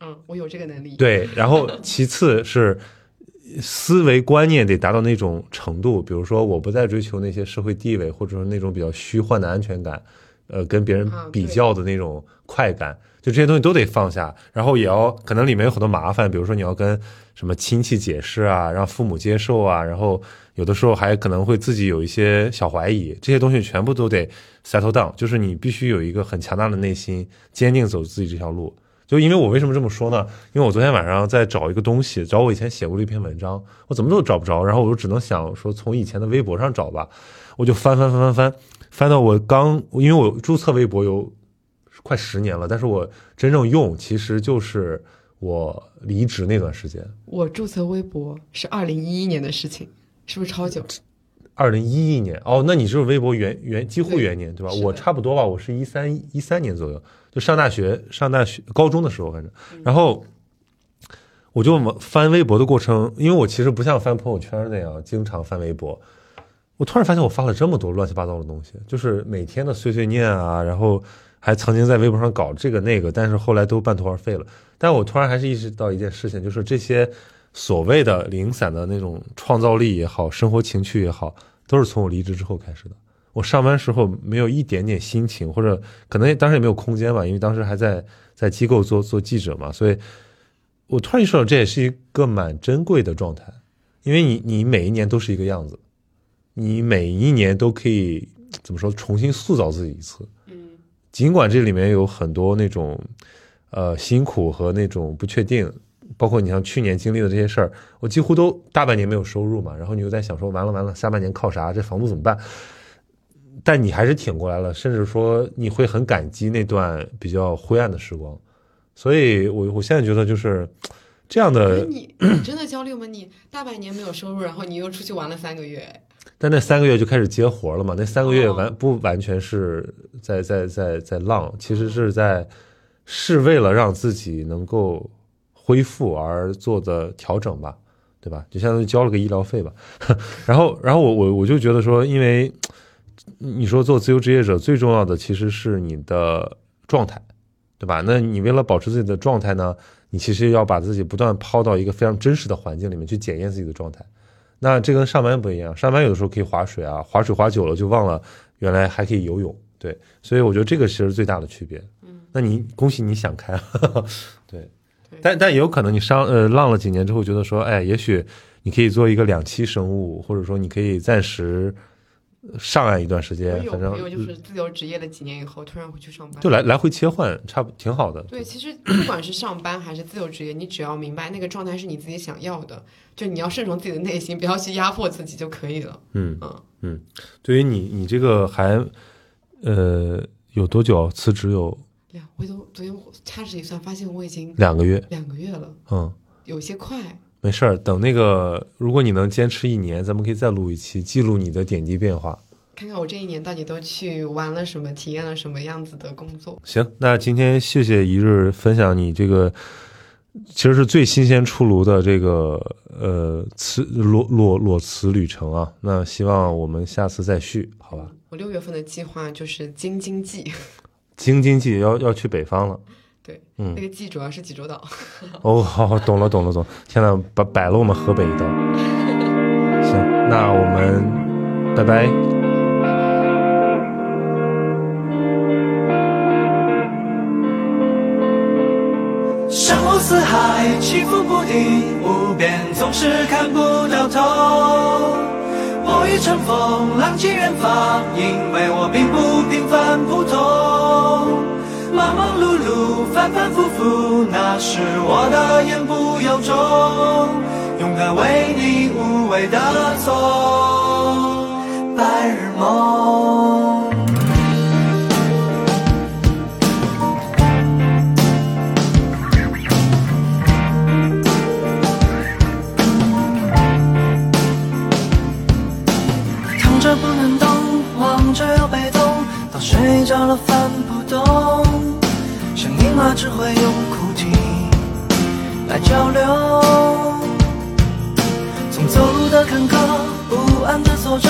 嗯，我有这个能力。，对，然后其次是思维观念得达到那种程度，比如说我不再追求那些社会地位，或者说那种比较虚幻的安全感，呃，跟别人比较的那种快感，就这些东西都得放下，然后也要可能里面有很多麻烦，比如说你要跟什么亲戚解释啊，让父母接受啊，然后有的时候还可能会自己有一些小怀疑，这些东西全部都得 settle down，就是你必须有一个很强大的内心，坚定走自己这条路。就因为我为什么这么说呢？因为我昨天晚上在找一个东西，找我以前写过的一篇文章，我怎么都找不着，然后我就只能想说从以前的微博上找吧，我就翻翻翻翻翻，翻到我刚，因为我注册微博有快十年了，但是我真正用其实就是我离职那段时间，我注册微博是二零一一年的事情，是不是超久？二零一一年哦，那你是微博元元几乎元年对吧？我差不多吧，我是一三一三年左右，就上大学上大学高中的时候，反正，然后我就翻微博的过程，因为我其实不像翻朋友圈那样经常翻微博，我突然发现我发了这么多乱七八糟的东西，就是每天的碎碎念啊，然后还曾经在微博上搞这个那个，但是后来都半途而废了。但我突然还是意识到一件事情，就是这些所谓的零散的那种创造力也好，生活情趣也好，都是从我离职之后开始的。我上班时候没有一点点心情，或者可能当时也没有空间吧，因为当时还在在机构做做记者嘛，所以我突然意识到这也是一个蛮珍贵的状态，因为你你每一年都是一个样子，你每一年都可以怎么说重新塑造自己一次，嗯，尽管这里面有很多那种呃辛苦和那种不确定，包括你像去年经历的这些事儿，我几乎都大半年没有收入嘛，然后你又在想说，完了完了，下半年靠啥？这房租怎么办？但你还是挺过来了，甚至说你会很感激那段比较灰暗的时光。所以我我现在觉得就是这样的，你你真的焦虑吗？你大半年没有收入，然后你又出去玩了三个月，但那三个月就开始接活了嘛？那三个月哦完不完全是在在在在浪，其实是在是为了让自己能够恢复而做的调整吧，对吧？就相当于交了个医疗费吧。然后然后我我我就觉得说，因为你说做自由职业者最重要的其实是你的状态，对吧？那你为了保持自己的状态呢，你其实要把自己不断抛到一个非常真实的环境里面去检验自己的状态。那这跟上班不一样，上班有的时候可以划水啊，划水划久了就忘了原来还可以游泳，对，所以我觉得这个其实最大的区别。嗯，那你恭喜你想开了，对，对但但也有可能你上呃浪了几年之后，觉得说，哎，也许你可以做一个两栖生物，或者说你可以暂时上岸一段时我间，有反正朋友就是自由职业了几年以后，突然回去上班，就来来回切换，差不挺好的。对，其实不管是上班还是自由职业，你只要明白那个状态是你自己想要的，就你要顺从自己的内心，不要去压迫自己就可以了。嗯嗯嗯，对于你你这个还呃有多久辞职？有两，我都昨天掐指一算，发现我已经两个月。两个月了，嗯，有些快。没事儿，等那个如果你能坚持一年，咱们可以再录一期，记录你的点滴变化。看看我这一年到底都去玩了什么，体验了什么样子的工作。行，那今天谢谢一日分享你这个，其实是最新鲜出炉的这个呃辞裸裸裸辞旅程啊。那希望我们下次再续，好吧？我六月份的计划就是京津冀，京津冀要要去北方了。对，嗯那个冀主要是济州岛。哦，好，好懂了，懂了，懂了。天呐，摆摆了我们河北一道。行，那我们拜拜。山呼四海，起伏不定，无边总是看不到头。我欲乘风浪迹远方，因为我并不平凡普通。忙忙碌碌，反反复复，那是我的言不由衷。勇敢为你无畏的做白日梦。着不能动，望着又被动，到睡着了翻不动。像婴儿只会用哭啼来交流。从走路的坎坷，不安的坐着，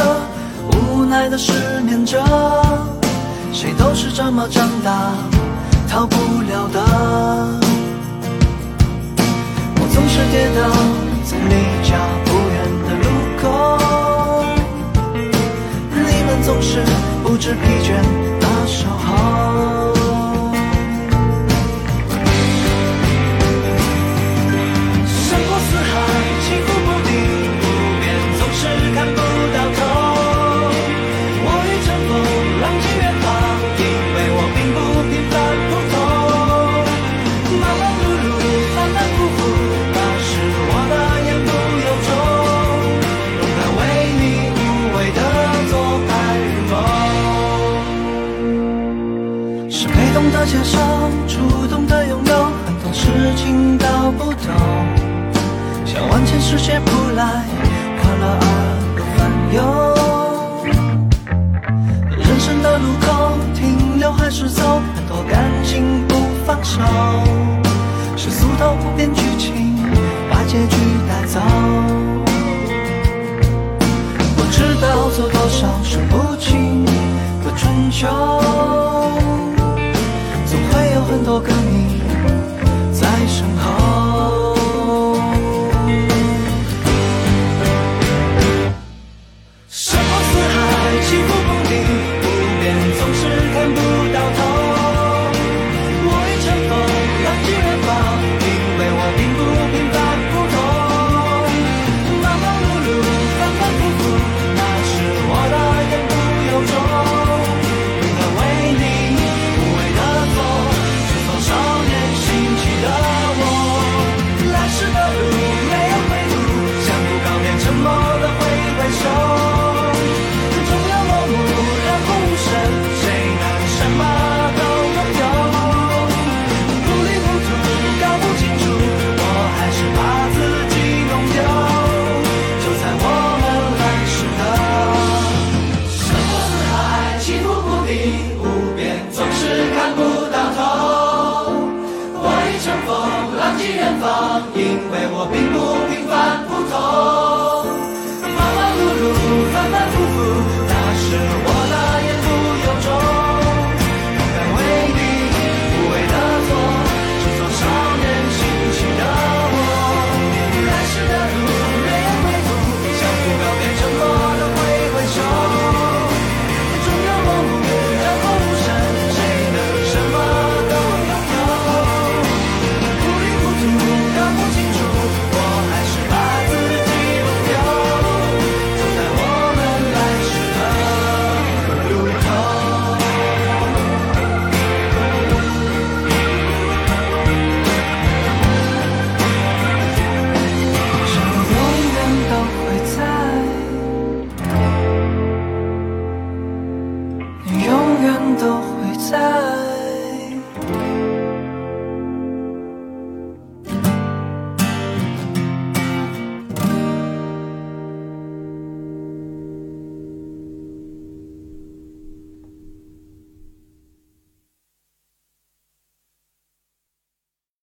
无奈的失眠着。谁都是这么长大，逃不了的。我总是跌倒在离家总是不知疲倦的守候。向万千世界扑来，快乐而又烦忧。人生的路口，停留还是走，很多感情不放手。是俗套不变剧情，把结局带走。不知道走多少数不清的春秋。总会有很多个你